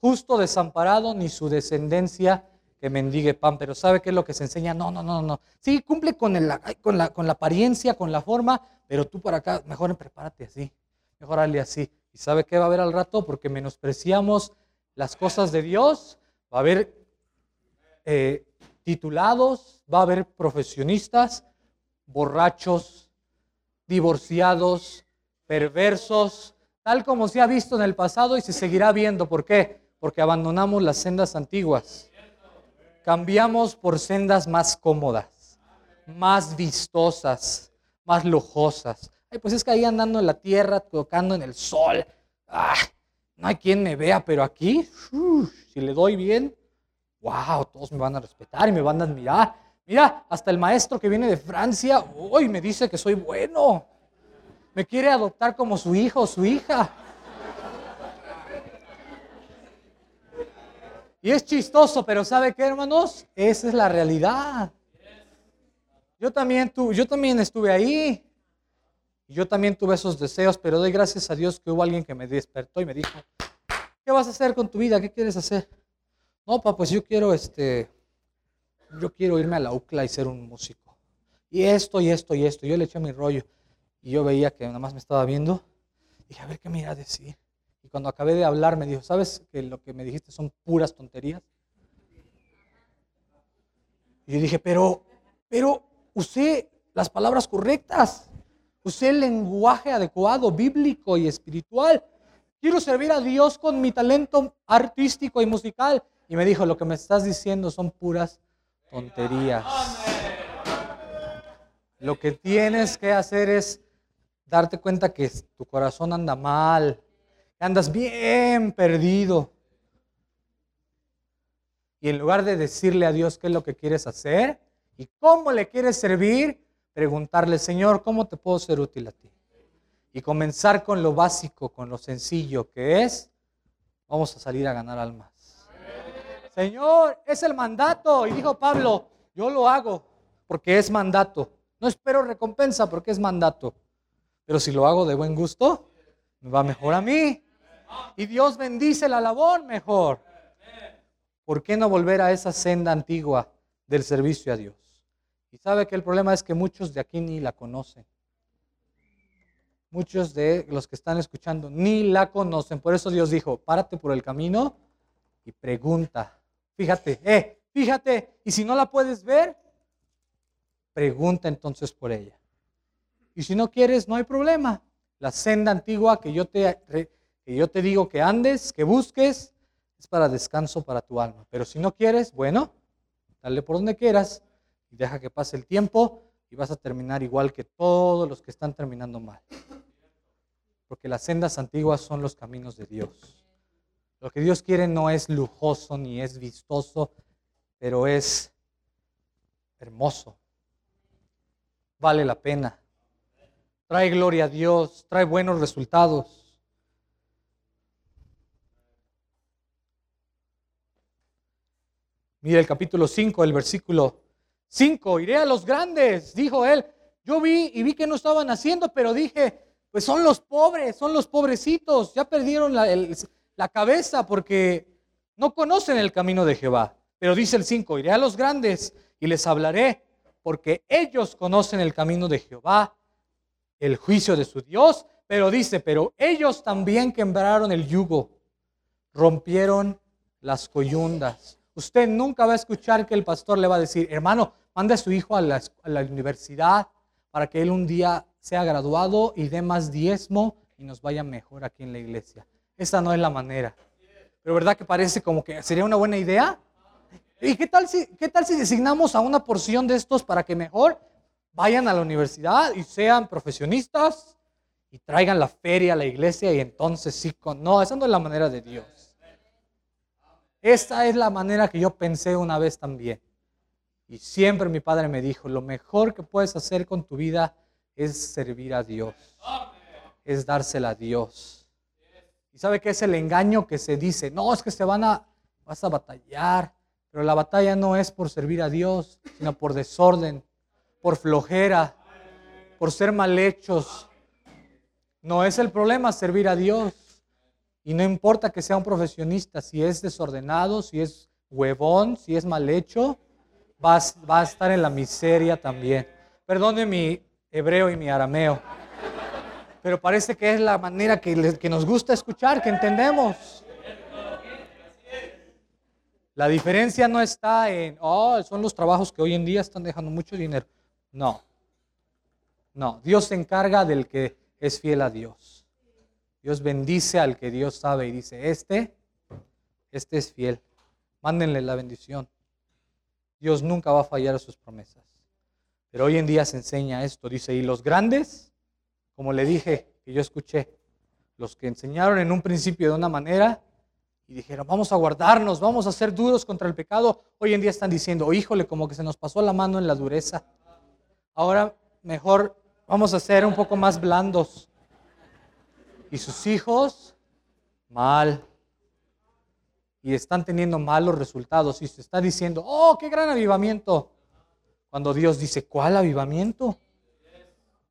justo desamparado ni su descendencia que mendigue pan. Pero ¿sabe qué es lo que se enseña? No, no, no, no. Sí, cumple con, el, con, la, con la apariencia, con la forma, pero tú por acá, mejor prepárate así, mejor hazle así. ¿Y sabe qué va a haber al rato? Porque menospreciamos las cosas de Dios. Va a haber eh, titulados, va a haber profesionistas, borrachos, divorciados, perversos, tal como se ha visto en el pasado y se seguirá viendo. ¿Por qué? Porque abandonamos las sendas antiguas. Cambiamos por sendas más cómodas, más vistosas, más lujosas. Ay, pues es que ahí andando en la tierra, tocando en el sol. Ah, no hay quien me vea, pero aquí, si le doy bien, wow, todos me van a respetar y me van a admirar. Mira, hasta el maestro que viene de Francia, hoy me dice que soy bueno. Me quiere adoptar como su hijo o su hija. Y es chistoso, pero ¿sabe qué, hermanos? Esa es la realidad. Yo también, tu, yo también estuve ahí. Yo también tuve esos deseos, pero doy gracias a Dios que hubo alguien que me despertó y me dijo, ¿qué vas a hacer con tu vida? ¿Qué quieres hacer? No, papá, pues yo quiero, este, yo quiero irme a la UCLA y ser un músico. Y esto, y esto, y esto. Yo le eché mi rollo. Y yo veía que nada más me estaba viendo. Dije, a ver qué me iba a decir. Y cuando acabé de hablar me dijo, ¿sabes que lo que me dijiste son puras tonterías? Y yo dije, pero, pero usé las palabras correctas. Usé el lenguaje adecuado, bíblico y espiritual. Quiero servir a Dios con mi talento artístico y musical. Y me dijo, lo que me estás diciendo son puras tonterías. Lo que tienes que hacer es darte cuenta que tu corazón anda mal, que andas bien perdido. Y en lugar de decirle a Dios qué es lo que quieres hacer y cómo le quieres servir, preguntarle, Señor, ¿cómo te puedo ser útil a ti? Y comenzar con lo básico, con lo sencillo que es, vamos a salir a ganar almas. Señor, es el mandato. Y dijo Pablo, yo lo hago porque es mandato. No espero recompensa porque es mandato. Pero si lo hago de buen gusto, me va mejor a mí. Y Dios bendice la labor mejor. ¿Por qué no volver a esa senda antigua del servicio a Dios? Y sabe que el problema es que muchos de aquí ni la conocen. Muchos de los que están escuchando ni la conocen. Por eso Dios dijo, párate por el camino y pregunta Fíjate, eh, fíjate. Y si no la puedes ver, pregunta entonces por ella. Y si no quieres, no hay problema. La senda antigua que yo te, que yo te digo que andes, que busques, es para descanso para tu alma. Pero si no quieres, bueno, dale por donde quieras y deja que pase el tiempo y vas a terminar igual que todos los que están terminando mal. Porque las sendas antiguas son los caminos de Dios. Lo que Dios quiere no es lujoso ni es vistoso, pero es hermoso. Vale la pena. Trae gloria a Dios, trae buenos resultados. Mira el capítulo 5, el versículo 5. Iré a los grandes, dijo él. Yo vi y vi que no estaban haciendo, pero dije, pues son los pobres, son los pobrecitos, ya perdieron la, la cabeza porque no conocen el camino de Jehová. Pero dice el 5, iré a los grandes y les hablaré, porque ellos conocen el camino de Jehová, el juicio de su Dios. Pero dice, pero ellos también quebraron el yugo, rompieron las coyundas. Usted nunca va a escuchar que el pastor le va a decir, hermano, mande a su hijo a la, a la universidad para que él un día sea graduado y dé más diezmo y nos vaya mejor aquí en la iglesia. Esa no es la manera. Pero ¿verdad que parece como que sería una buena idea? ¿Y qué tal si, qué tal si designamos a una porción de estos para que mejor vayan a la universidad y sean profesionistas y traigan la feria a la iglesia y entonces sí, con... no, esa no es la manera de Dios. Esta es la manera que yo pensé una vez también. Y siempre mi padre me dijo, lo mejor que puedes hacer con tu vida es servir a Dios, es dársela a Dios. ¿Y sabe qué es el engaño que se dice? No, es que se van a, vas a batallar, pero la batalla no es por servir a Dios, sino por desorden, por flojera, por ser mal hechos. No es el problema servir a Dios. Y no importa que sea un profesionista, si es desordenado, si es huevón, si es mal hecho, va a, estar en la miseria también. Perdone mi hebreo y mi arameo, pero parece que es la manera que, que nos gusta escuchar, que entendemos. La diferencia no está en, oh, son los trabajos que hoy en día están dejando mucho dinero. No. No, Dios se encarga del que es fiel a Dios. Dios bendice al que Dios sabe y dice, este, este es fiel. Mándenle la bendición. Dios nunca va a fallar a sus promesas. Pero hoy en día se enseña esto. Dice, y los grandes, como le dije, que yo escuché, los que enseñaron en un principio de una manera y dijeron, vamos a guardarnos, vamos a ser duros contra el pecado, hoy en día están diciendo, oh, híjole, como que se nos pasó la mano en la dureza. Ahora mejor vamos a ser un poco más blandos. Y sus hijos, mal. Y están teniendo malos resultados. Y se está diciendo, oh, qué gran avivamiento. Cuando Dios dice, ¿cuál avivamiento?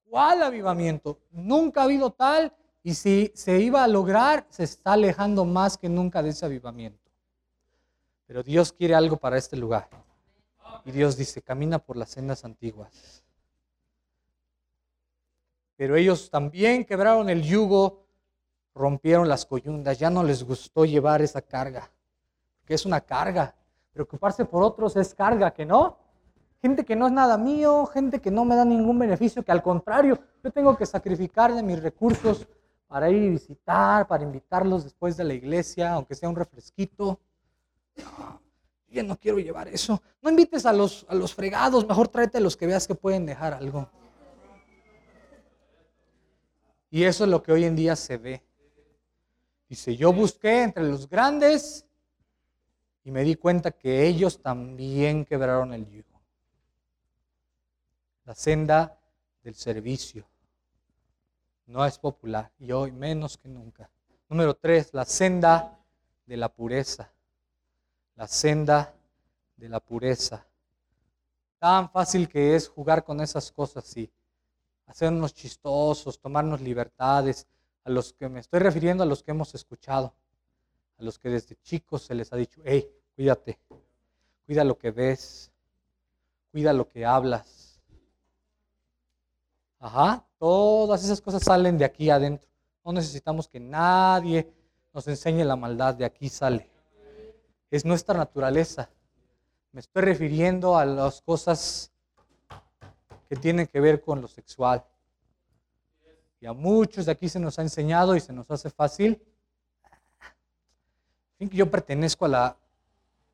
¿Cuál avivamiento? Nunca ha habido tal y si se iba a lograr, se está alejando más que nunca de ese avivamiento. Pero Dios quiere algo para este lugar. Y Dios dice, camina por las sendas antiguas. Pero ellos también quebraron el yugo, rompieron las coyundas, ya no les gustó llevar esa carga, que es una carga. Preocuparse por otros es carga, ¿que no? Gente que no es nada mío, gente que no me da ningún beneficio, que al contrario, yo tengo que sacrificar de mis recursos para ir a visitar, para invitarlos después de la iglesia, aunque sea un refresquito. yo no quiero llevar eso. No invites a los, a los fregados, mejor tráete a los que veas que pueden dejar algo. Y eso es lo que hoy en día se ve. Dice, yo busqué entre los grandes y me di cuenta que ellos también quebraron el yugo. La senda del servicio no es popular y hoy menos que nunca. Número tres, la senda de la pureza. La senda de la pureza. Tan fácil que es jugar con esas cosas y hacernos chistosos, tomarnos libertades. A los que me estoy refiriendo a los que hemos escuchado, a los que desde chicos se les ha dicho, hey, cuídate, cuida lo que ves, cuida lo que hablas. Ajá, Todas esas cosas salen de aquí adentro. No necesitamos que nadie nos enseñe la maldad, de aquí sale. Es nuestra naturaleza. Me estoy refiriendo a las cosas que tienen que ver con lo sexual. Y a muchos de aquí se nos ha enseñado y se nos hace fácil. Yo pertenezco a la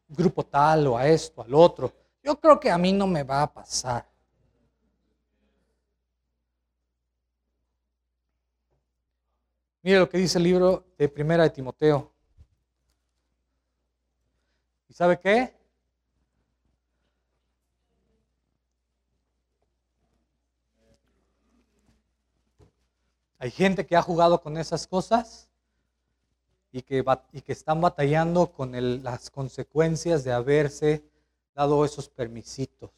grupo tal o a esto, al otro. Yo creo que a mí no me va a pasar. Mire lo que dice el libro de Primera de Timoteo. ¿Y sabe qué? Hay gente que ha jugado con esas cosas y que, están batallando con las consecuencias de haberse dado esos permisitos.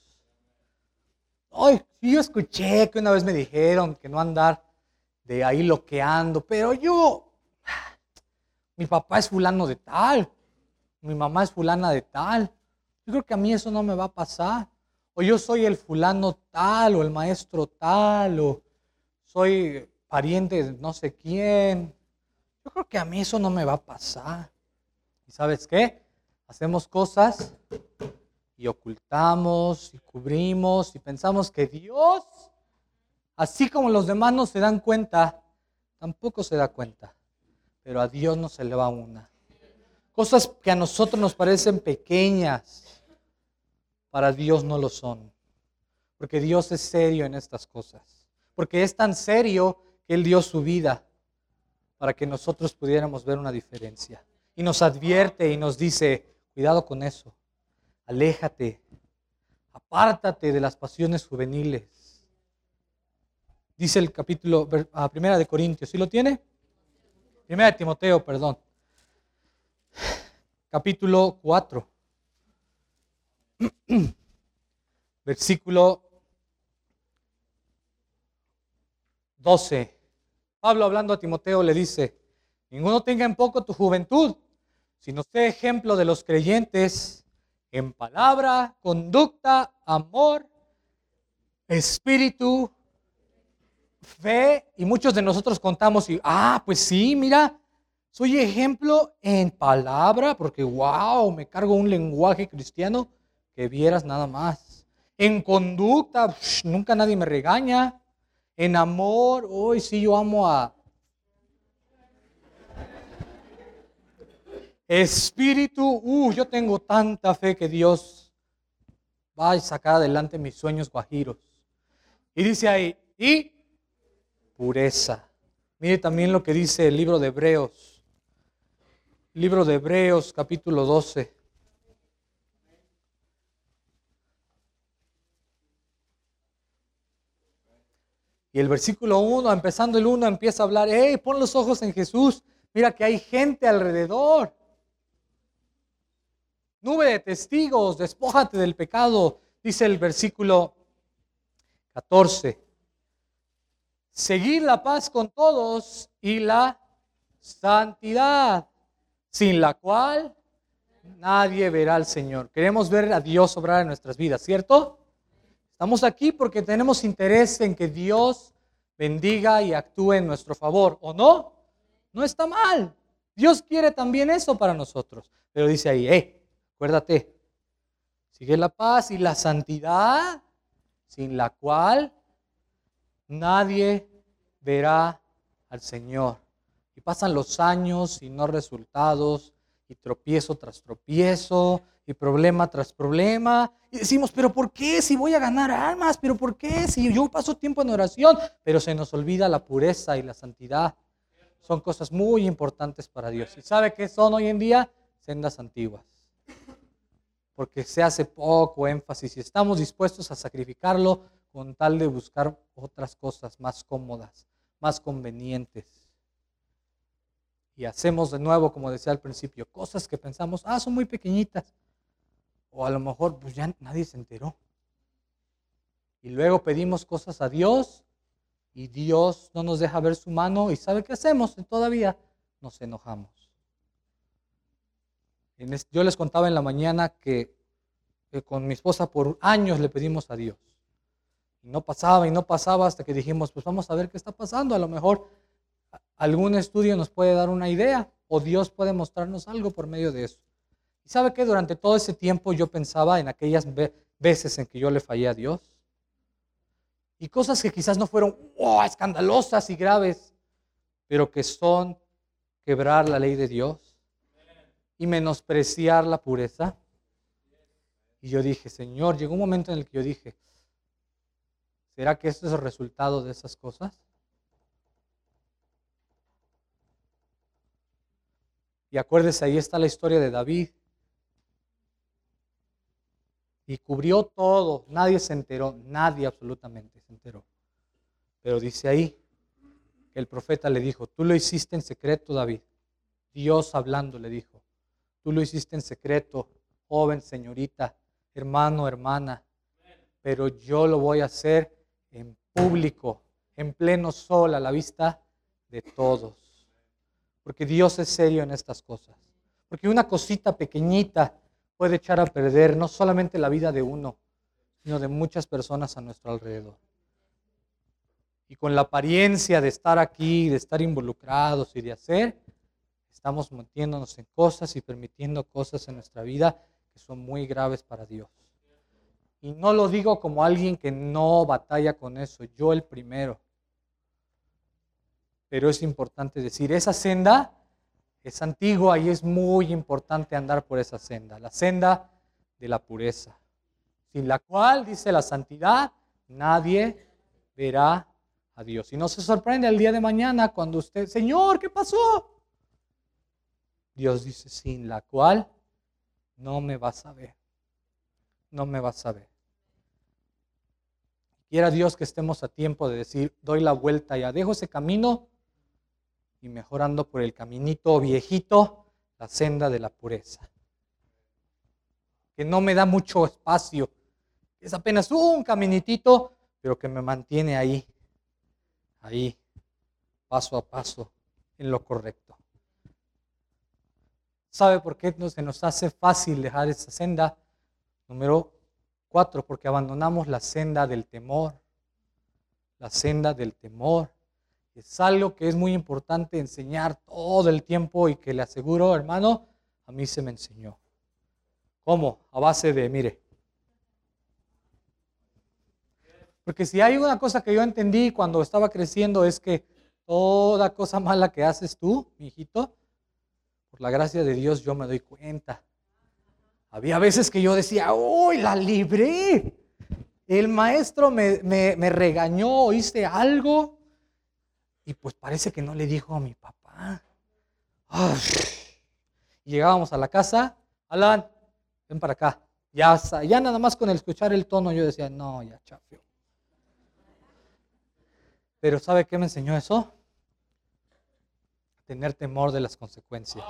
Ay, yo escuché que una vez me dijeron que no andar de ahí loqueando, pero yo, mi papá es fulano de tal, mi mamá es fulana de tal. Yo creo que a mí eso no me va a pasar. O yo soy el fulano tal, o el maestro tal, o soy pariente de no sé quién. Yo creo que a mí eso no me va a pasar. ¿Y sabes qué? hacemos cosas y ocultamos y cubrimos y pensamos que Dios, así como los demás no se dan cuenta, tampoco se da cuenta. Pero a Dios no se le va una. Cosas que a nosotros nos parecen pequeñas, para Dios no lo son. Porque Dios es serio en estas cosas. Porque es tan serio que Él dio su vida para que nosotros pudiéramos ver una diferencia. Y nos advierte y nos dice, cuidado con eso, aléjate, apártate de las pasiones juveniles. Dice el capítulo, a primera de Corintios, ¿sí lo tiene? Primera de Timoteo, perdón. Capítulo 4. (clears throat) Versículo 12. Pablo hablando a Timoteo le dice, ninguno tenga en poco tu juventud, sino sé ejemplo de los creyentes en palabra, conducta, amor, espíritu, fe. Y muchos de nosotros contamos y, ah, pues sí, mira, soy ejemplo en palabra, porque wow, me cargo un lenguaje cristiano que vieras nada más. En conducta, nunca nadie me regaña. En amor, hoy sí yo amo a... Espíritu, uh, yo tengo tanta fe que Dios va a sacar adelante mis sueños guajiros. Y dice ahí, y pureza. Mire también lo que dice el libro de Hebreos. Libro de Hebreos, capítulo 12. Y el versículo 1, empezando el 1, empieza a hablar, hey, pon los ojos en Jesús, mira que hay gente alrededor. Nube de testigos, despójate del pecado, dice el versículo 14. Seguir la paz con todos y la santidad, sin la cual nadie verá al Señor. Queremos ver a Dios obrar en nuestras vidas, ¿cierto? Estamos aquí porque tenemos interés en que Dios bendiga y actúe en nuestro favor, ¿o no? No está mal. Dios quiere también eso para nosotros. Pero dice ahí, eh, acuérdate, sigue la paz y la santidad, sin la cual nadie verá al Señor. Y pasan los años y no resultados, y tropiezo tras tropiezo, y problema tras problema. Y decimos, pero ¿por qué si voy a ganar almas? ¿Pero por qué si yo paso tiempo en oración? Pero se nos olvida la pureza y la santidad. Son cosas muy importantes para Dios. ¿Y sabe qué son hoy en día? Sendas antiguas. Porque se hace poco énfasis y estamos dispuestos a sacrificarlo con tal de buscar otras cosas más cómodas, más convenientes. Y hacemos de nuevo, como decía al principio, cosas que pensamos, ah, son muy pequeñitas. O a lo mejor pues ya nadie se enteró. Y luego pedimos cosas a Dios y Dios no nos deja ver su mano y ¿sabe qué hacemos? Todavía nos enojamos. Yo les contaba en la mañana que, con mi esposa por años le pedimos a Dios. Y no pasaba y no pasaba hasta que dijimos, pues vamos a ver qué está pasando. A lo mejor algún estudio nos puede dar una idea o Dios puede mostrarnos algo por medio de eso. Y sabe que durante todo ese tiempo yo pensaba en aquellas veces en que yo le fallé a Dios. Y cosas que quizás no fueron escandalosas y graves, pero que son quebrar la ley de Dios y menospreciar la pureza. Y yo dije, Señor, llegó un momento en el que yo dije, ¿será que esto es el resultado de esas cosas? Y acuérdese, ahí está la historia de David y cubrió todo. Nadie se enteró, nadie absolutamente se enteró. Pero dice ahí que el profeta le dijo, tú lo hiciste en secreto, David. Dios hablando le dijo, tú lo hiciste en secreto, joven, señorita, hermano, hermana. Pero yo lo voy a hacer en público, en pleno sol, a la vista de todos. Porque Dios es serio en estas cosas. Porque una cosita pequeñita puede echar a perder no solamente la vida de uno, sino de muchas personas a nuestro alrededor. Y con la apariencia de estar aquí, de estar involucrados y de hacer, estamos metiéndonos en cosas y permitiendo cosas en nuestra vida que son muy graves para Dios. Y no lo digo como alguien que no batalla con eso, yo el primero. Pero es importante decir, esa senda es antigua y es muy importante andar por esa senda, la senda de la pureza, sin la cual, dice la santidad, nadie verá a Dios. Y no se sorprende el día de mañana cuando usted, Señor, ¿qué pasó? Dios dice, sin la cual no me vas a ver, no me vas a ver. Quiera Dios que estemos a tiempo de decir, doy la vuelta, ya dejo ese camino y mejorando por el caminito viejito, la senda de la pureza. Que no me da mucho espacio, es apenas un caminitito, pero que me mantiene ahí, ahí, paso a paso, en lo correcto. ¿Sabe por qué no se nos hace fácil dejar esa senda? Número Cuatro, porque abandonamos la senda del temor. La senda del temor. Es algo que es muy importante enseñar todo el tiempo y que le aseguro, hermano, a mí se me enseñó. ¿Cómo? A base de, mire. Porque si hay una cosa que yo entendí cuando estaba creciendo es que toda cosa mala que haces tú, mi hijito, por la gracia de Dios yo me doy cuenta. Había veces que yo decía, ¡uy, la libré! El maestro me, regañó, hice algo, y pues parece que no le dijo a mi papá. Llegábamos a la casa, Alan, ven para acá. Ya, ya nada más con el escuchar el tono yo decía, no, ya chafio. Pero ¿sabe qué me enseñó eso? Tener temor de las consecuencias.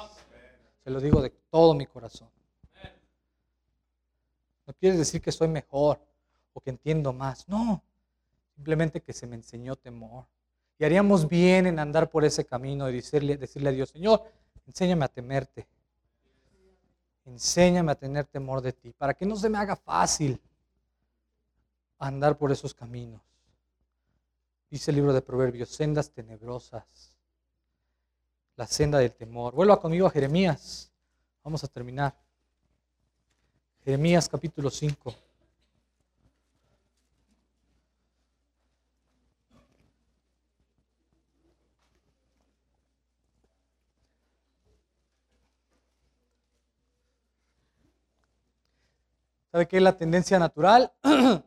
Se lo digo de todo mi corazón. No quiere decir que soy mejor o que entiendo más. No, simplemente que se me enseñó temor. Y haríamos bien en andar por ese camino y decirle, decirle a Dios, Señor, enséñame a temerte. Enséñame a tener temor de ti, para que no se me haga fácil andar por esos caminos. Dice el libro de Proverbios, sendas tenebrosas, la senda del temor. Vuelva conmigo a Jeremías. Vamos a terminar. Jeremías capítulo 5. ¿Sabe qué es la tendencia natural? (clears throat)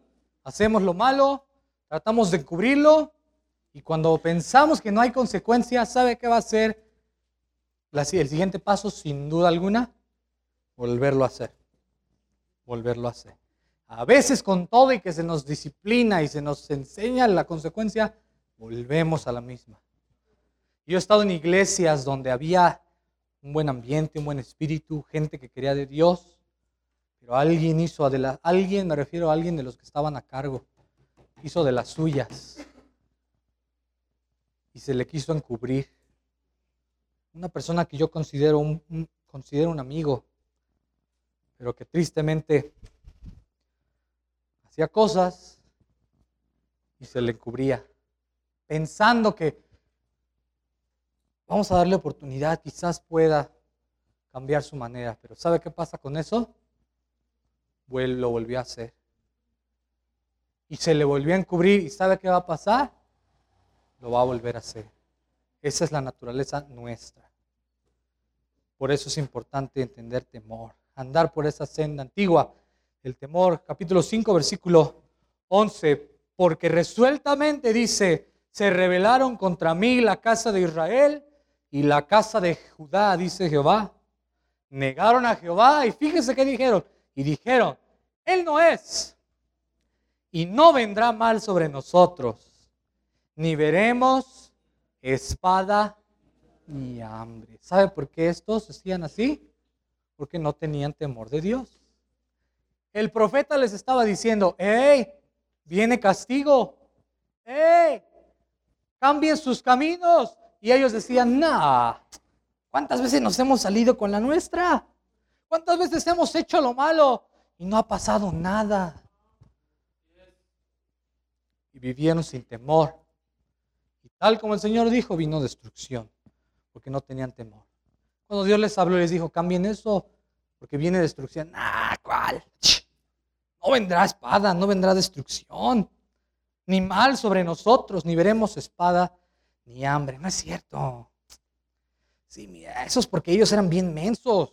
Hacemos lo malo, tratamos de cubrirlo y cuando pensamos que no hay consecuencias, ¿sabe qué va a ser el siguiente paso? Sin duda alguna, volverlo a hacer volverlo a hacer. A veces con todo y que se nos disciplina y se nos enseña la consecuencia, volvemos a la misma. Yo he estado en iglesias donde había un buen ambiente, un buen espíritu, gente que quería de Dios, pero alguien hizo, de alguien, me refiero a alguien de los que estaban a cargo, hizo de las suyas y se le quiso encubrir. Una persona que yo considero un, considero un amigo, pero que tristemente hacía cosas y se le cubría, pensando que vamos a darle oportunidad, quizás pueda cambiar su manera, pero ¿sabe qué pasa con eso? Lo volvió a hacer. Y se le volvió a encubrir y ¿sabe qué va a pasar? Lo va a volver a hacer. Esa es la naturaleza nuestra. Por eso es importante entender temor andar por esa senda antigua. El temor, capítulo 5, versículo 11, porque resueltamente dice, se rebelaron contra mí la casa de Israel y la casa de Judá, dice Jehová. Negaron a Jehová y fíjese qué dijeron. Y dijeron, Él no es y no vendrá mal sobre nosotros, ni veremos espada ni hambre. ¿Sabe por qué estos decían así? porque no tenían temor de Dios. El profeta les estaba diciendo, hey, viene castigo, hey, cambien sus caminos. Y ellos decían, nah, ¿cuántas veces nos hemos salido con la nuestra? ¿Cuántas veces hemos hecho lo malo y no ha pasado nada? Y vivieron sin temor. Y tal como el Señor dijo, vino destrucción, porque no tenían temor. Cuando Dios les habló, les dijo, cambien eso, porque viene destrucción. Ah, ¿cuál? No vendrá espada, no vendrá destrucción, ni mal sobre nosotros, ni veremos espada, ni hambre. No es cierto. Sí, mira, eso es porque ellos eran bien mensos.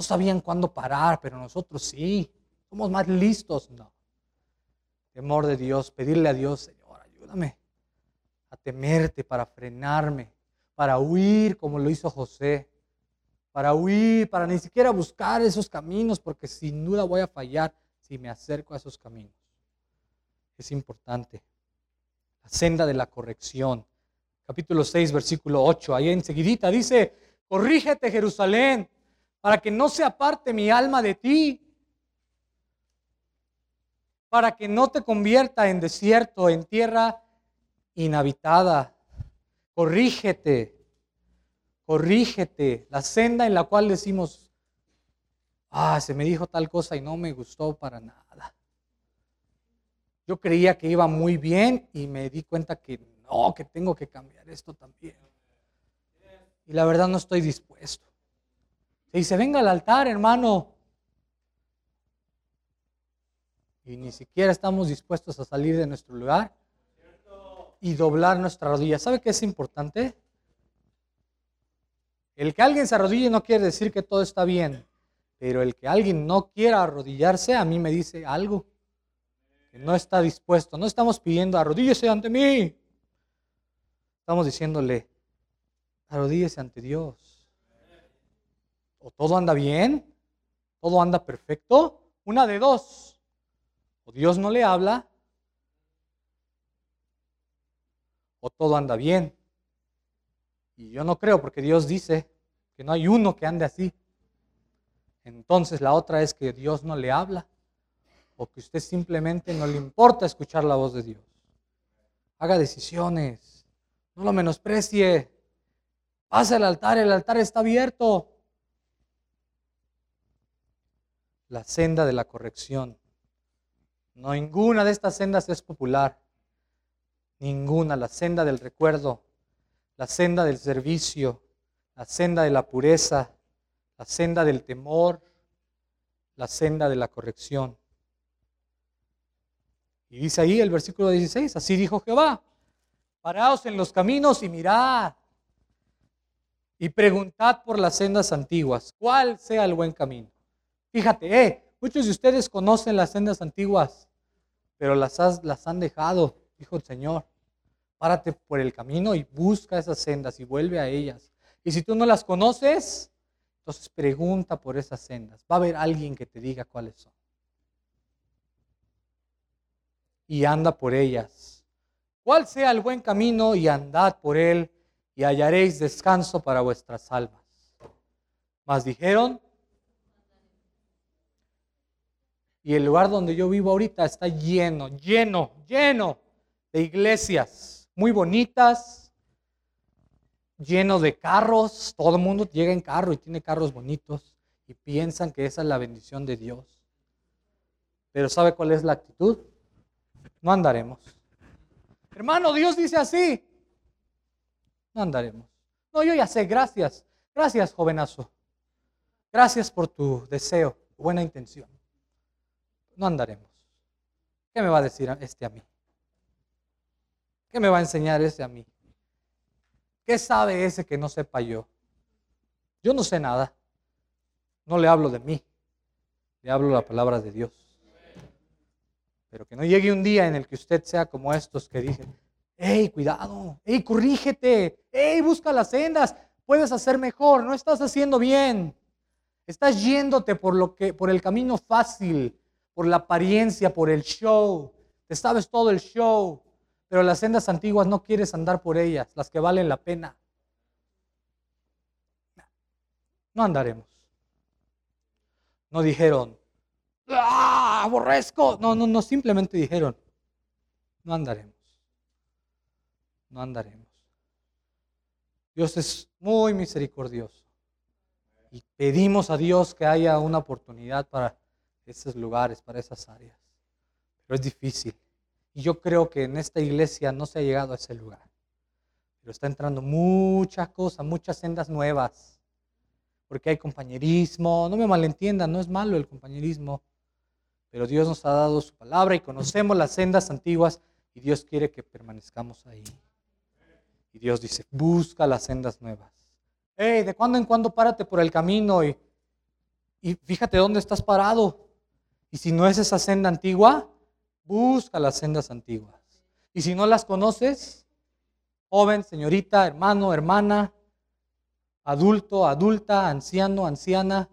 No sabían cuándo parar, pero nosotros sí. Somos más listos. No. Temor de Dios, pedirle a Dios, Señor, ayúdame a temerte para frenarme, para huir como lo hizo José, para huir, para ni siquiera buscar esos caminos, porque sin duda voy a fallar si me acerco a esos caminos. Es importante. La senda de la corrección. Capítulo 6, versículo 8. Ahí enseguidita dice, corrígete Jerusalén, para que no se aparte mi alma de ti, para que no te convierta en desierto, en tierra inhabitada. Corrígete, corrígete. La senda en la cual decimos, ah, se me dijo tal cosa y no me gustó para nada. Yo creía que iba muy bien y me di cuenta que no, que tengo que cambiar esto también. Y la verdad no estoy dispuesto. Se dice, venga al altar, hermano. Y ni siquiera estamos dispuestos a salir de nuestro lugar y doblar nuestra rodilla. ¿Sabe qué es importante? El que alguien se arrodille no quiere decir que todo está bien, pero el que alguien no quiera arrodillarse a mí me dice algo que no está dispuesto. No estamos pidiendo arrodíllese ante mí. Estamos diciéndole, arrodíllese ante Dios. O todo anda bien, todo anda perfecto. Una de dos. O Dios no le habla o todo anda bien. Y yo no creo porque Dios dice que no hay uno que ande así. Entonces la otra es que Dios no le habla o que usted simplemente no le importa escuchar la voz de Dios. Haga decisiones, no lo menosprecie. Pase al altar, el altar está abierto. La senda de la corrección. No ninguna de estas sendas es popular. Ninguna, la senda del recuerdo, la senda del servicio, la senda de la pureza, la senda del temor, la senda de la corrección. Y dice ahí el versículo 16, así dijo Jehová, paraos en los caminos y mirad y preguntad por las sendas antiguas, cuál sea el buen camino. Fíjate, eh, muchos de ustedes conocen las sendas antiguas, pero las, las han dejado, dijo el Señor. Párate por el camino y busca esas sendas y vuelve a ellas. Y si tú no las conoces, entonces pregunta por esas sendas. Va a haber alguien que te diga cuáles son. Y anda por ellas. ¿Cuál sea el buen camino y andad por él y hallaréis descanso para vuestras almas? Mas dijeron, y el lugar donde yo vivo ahorita está lleno, lleno, lleno de iglesias muy bonitas, lleno de carros. Todo el mundo llega en carro y tiene carros bonitos y piensan que esa es la bendición de Dios. Pero ¿sabe cuál es la actitud? No andaremos. Hermano, Dios dice así. No andaremos. No, yo ya sé, gracias. Gracias, jovenazo. Gracias por tu deseo, buena intención. No andaremos. ¿Qué me va a decir este a mí? ¿Qué me va a enseñar ese a mí? ¿Qué sabe ese que no sepa yo? Yo no sé nada. No le hablo de mí. Le hablo la palabra de Dios. Pero que no llegue un día en el que usted sea como estos que dicen, hey, cuidado, hey, corrígete, hey, busca las sendas, puedes hacer mejor, no estás haciendo bien. Estás yéndote por, lo que, por el camino fácil, por la apariencia, por el show. Te sabes todo el show. Pero las sendas antiguas no quieres andar por ellas, las que valen la pena. No andaremos. No dijeron, ¡ah, aborrezco! No, no, no, simplemente dijeron, no andaremos. No andaremos. Dios es muy misericordioso. Y pedimos a Dios que haya una oportunidad para esos lugares, para esas áreas. Pero es difícil. Y yo creo que en esta iglesia no se ha llegado a ese lugar. Pero está entrando muchas cosas, muchas sendas nuevas. porque hay compañerismo. No me malentiendan, no es malo el compañerismo. Pero Dios nos ha dado su palabra y conocemos las sendas antiguas y Dios quiere que permanezcamos ahí. Y Dios dice, busca las sendas nuevas. Hey, de cuando en cuando párate por el camino y, y fíjate dónde estás parado. Y si no es esa senda antigua, busca las sendas antiguas. Y si no las conoces, joven, señorita, hermano, hermana, adulto, adulta, anciano, anciana,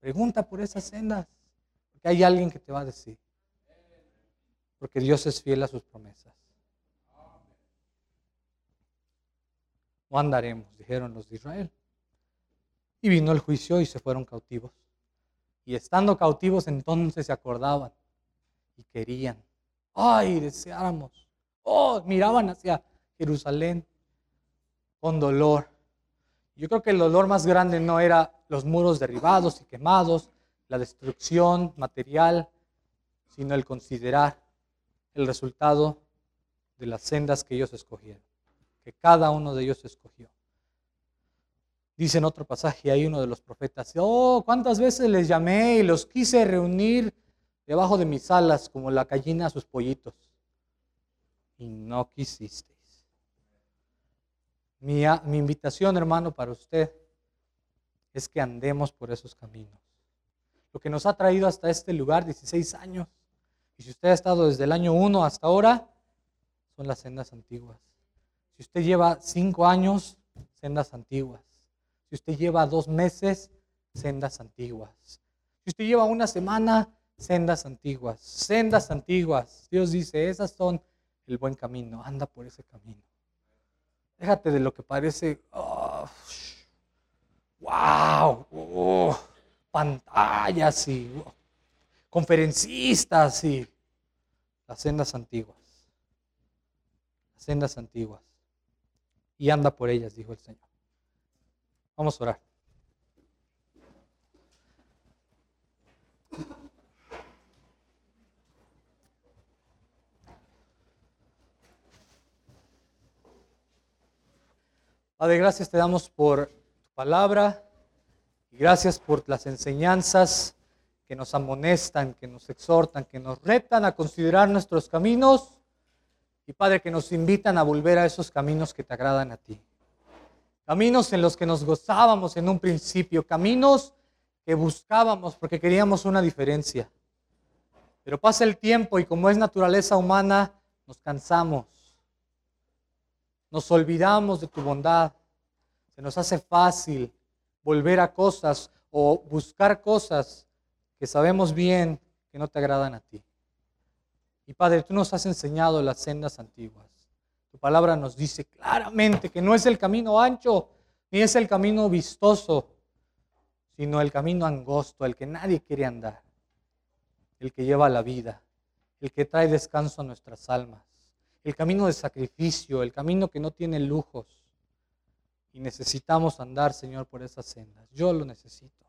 pregunta por esas sendas. Porque hay alguien que te va a decir. Porque Dios es fiel a sus promesas. No andaremos, dijeron los de Israel. Y vino el juicio y se fueron cautivos. Y estando cautivos entonces se acordaban y querían. Ay, deseáramos. Oh, miraban hacia Jerusalén con dolor. Yo creo que el dolor más grande no era los muros derribados y quemados, la destrucción material, sino el considerar el resultado de las sendas que ellos escogieron, que cada uno de ellos escogió. Dice en otro pasaje ahí uno de los profetas, oh, cuántas veces les llamé y los quise reunir debajo de mis alas como la gallina a sus pollitos. Y no quisisteis. Mi, mi invitación, hermano, para usted es que andemos por esos caminos. Lo que nos ha traído hasta este lugar, 16 años, y si usted ha estado desde el año 1 hasta ahora, son las sendas antiguas. Si usted lleva 5 años, sendas antiguas. Si usted lleva dos meses, sendas antiguas. Si usted lleva una semana, sendas antiguas. Sendas antiguas. Dios dice, esas son el buen camino. Anda por ese camino. Déjate de lo que parece, wow, oh, pantallas y conferencistas y las sendas antiguas. Las sendas antiguas. Y anda por ellas, dijo el Señor. Vamos a orar. Padre, gracias te damos por tu palabra y gracias por las enseñanzas que nos amonestan, que nos exhortan, que nos retan a considerar nuestros caminos y Padre, que nos invitan a volver a esos caminos que te agradan a ti. Caminos en los que nos gozábamos en un principio, caminos que buscábamos porque queríamos una diferencia. Pero pasa el tiempo y como es naturaleza humana, nos cansamos. Nos olvidamos de tu bondad. Se nos hace fácil volver a cosas o buscar cosas que sabemos bien que no te agradan a ti. Y Padre, tú nos has enseñado las sendas antiguas. Tu palabra nos dice claramente que no es el camino ancho, ni es el camino vistoso, sino el camino angosto, el que nadie quiere andar, el que lleva la vida, el que trae descanso a nuestras almas, el camino de sacrificio, el camino que no tiene lujos. Y necesitamos andar, Señor, por esas sendas. Yo lo necesito.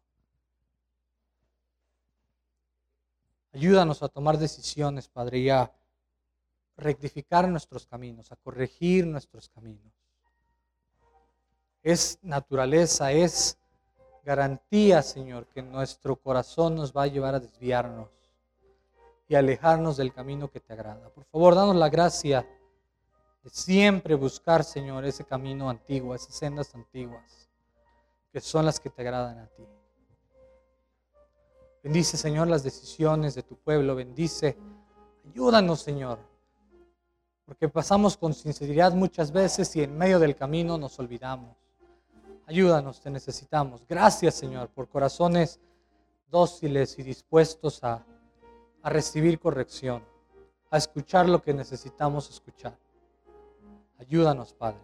Ayúdanos a tomar decisiones, Padre, y a rectificar nuestros caminos, a corregir nuestros caminos. Es naturaleza, es garantía, Señor, que nuestro corazón nos va a llevar a desviarnos y alejarnos del camino que te agrada. Por favor, danos la gracia de siempre buscar, Señor, ese camino antiguo, esas sendas antiguas, que son las que te agradan a ti. Bendice, Señor, las decisiones de tu pueblo. Bendice. Ayúdanos, Señor, porque pasamos con sinceridad muchas veces y en medio del camino nos olvidamos. Ayúdanos, te necesitamos. Gracias, Señor, por corazones dóciles y dispuestos a, a recibir corrección, a escuchar lo que necesitamos escuchar. Ayúdanos, Padre.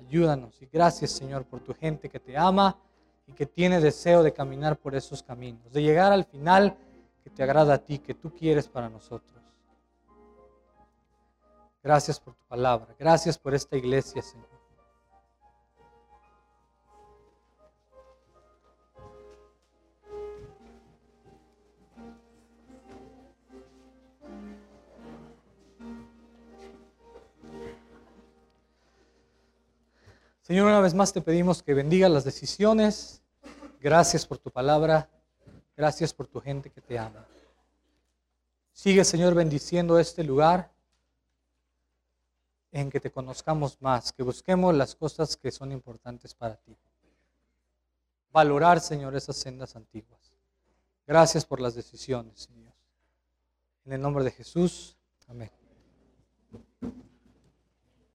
Ayúdanos. Y gracias, Señor, por tu gente que te ama y que tiene deseo de caminar por esos caminos, de llegar al final que te agrada a ti, que tú quieres para nosotros. Gracias por tu palabra. Gracias por esta iglesia, Señor. Señor, una vez más te pedimos que bendiga las decisiones Gracias por tu palabra. Gracias por tu gente que te ama. Sigue, Señor, bendiciendo este lugar en que te conozcamos más, que busquemos las cosas que son importantes para ti. Valorar, Señor, esas sendas antiguas. Gracias por las decisiones, Señor. En el nombre de Jesús. Amén.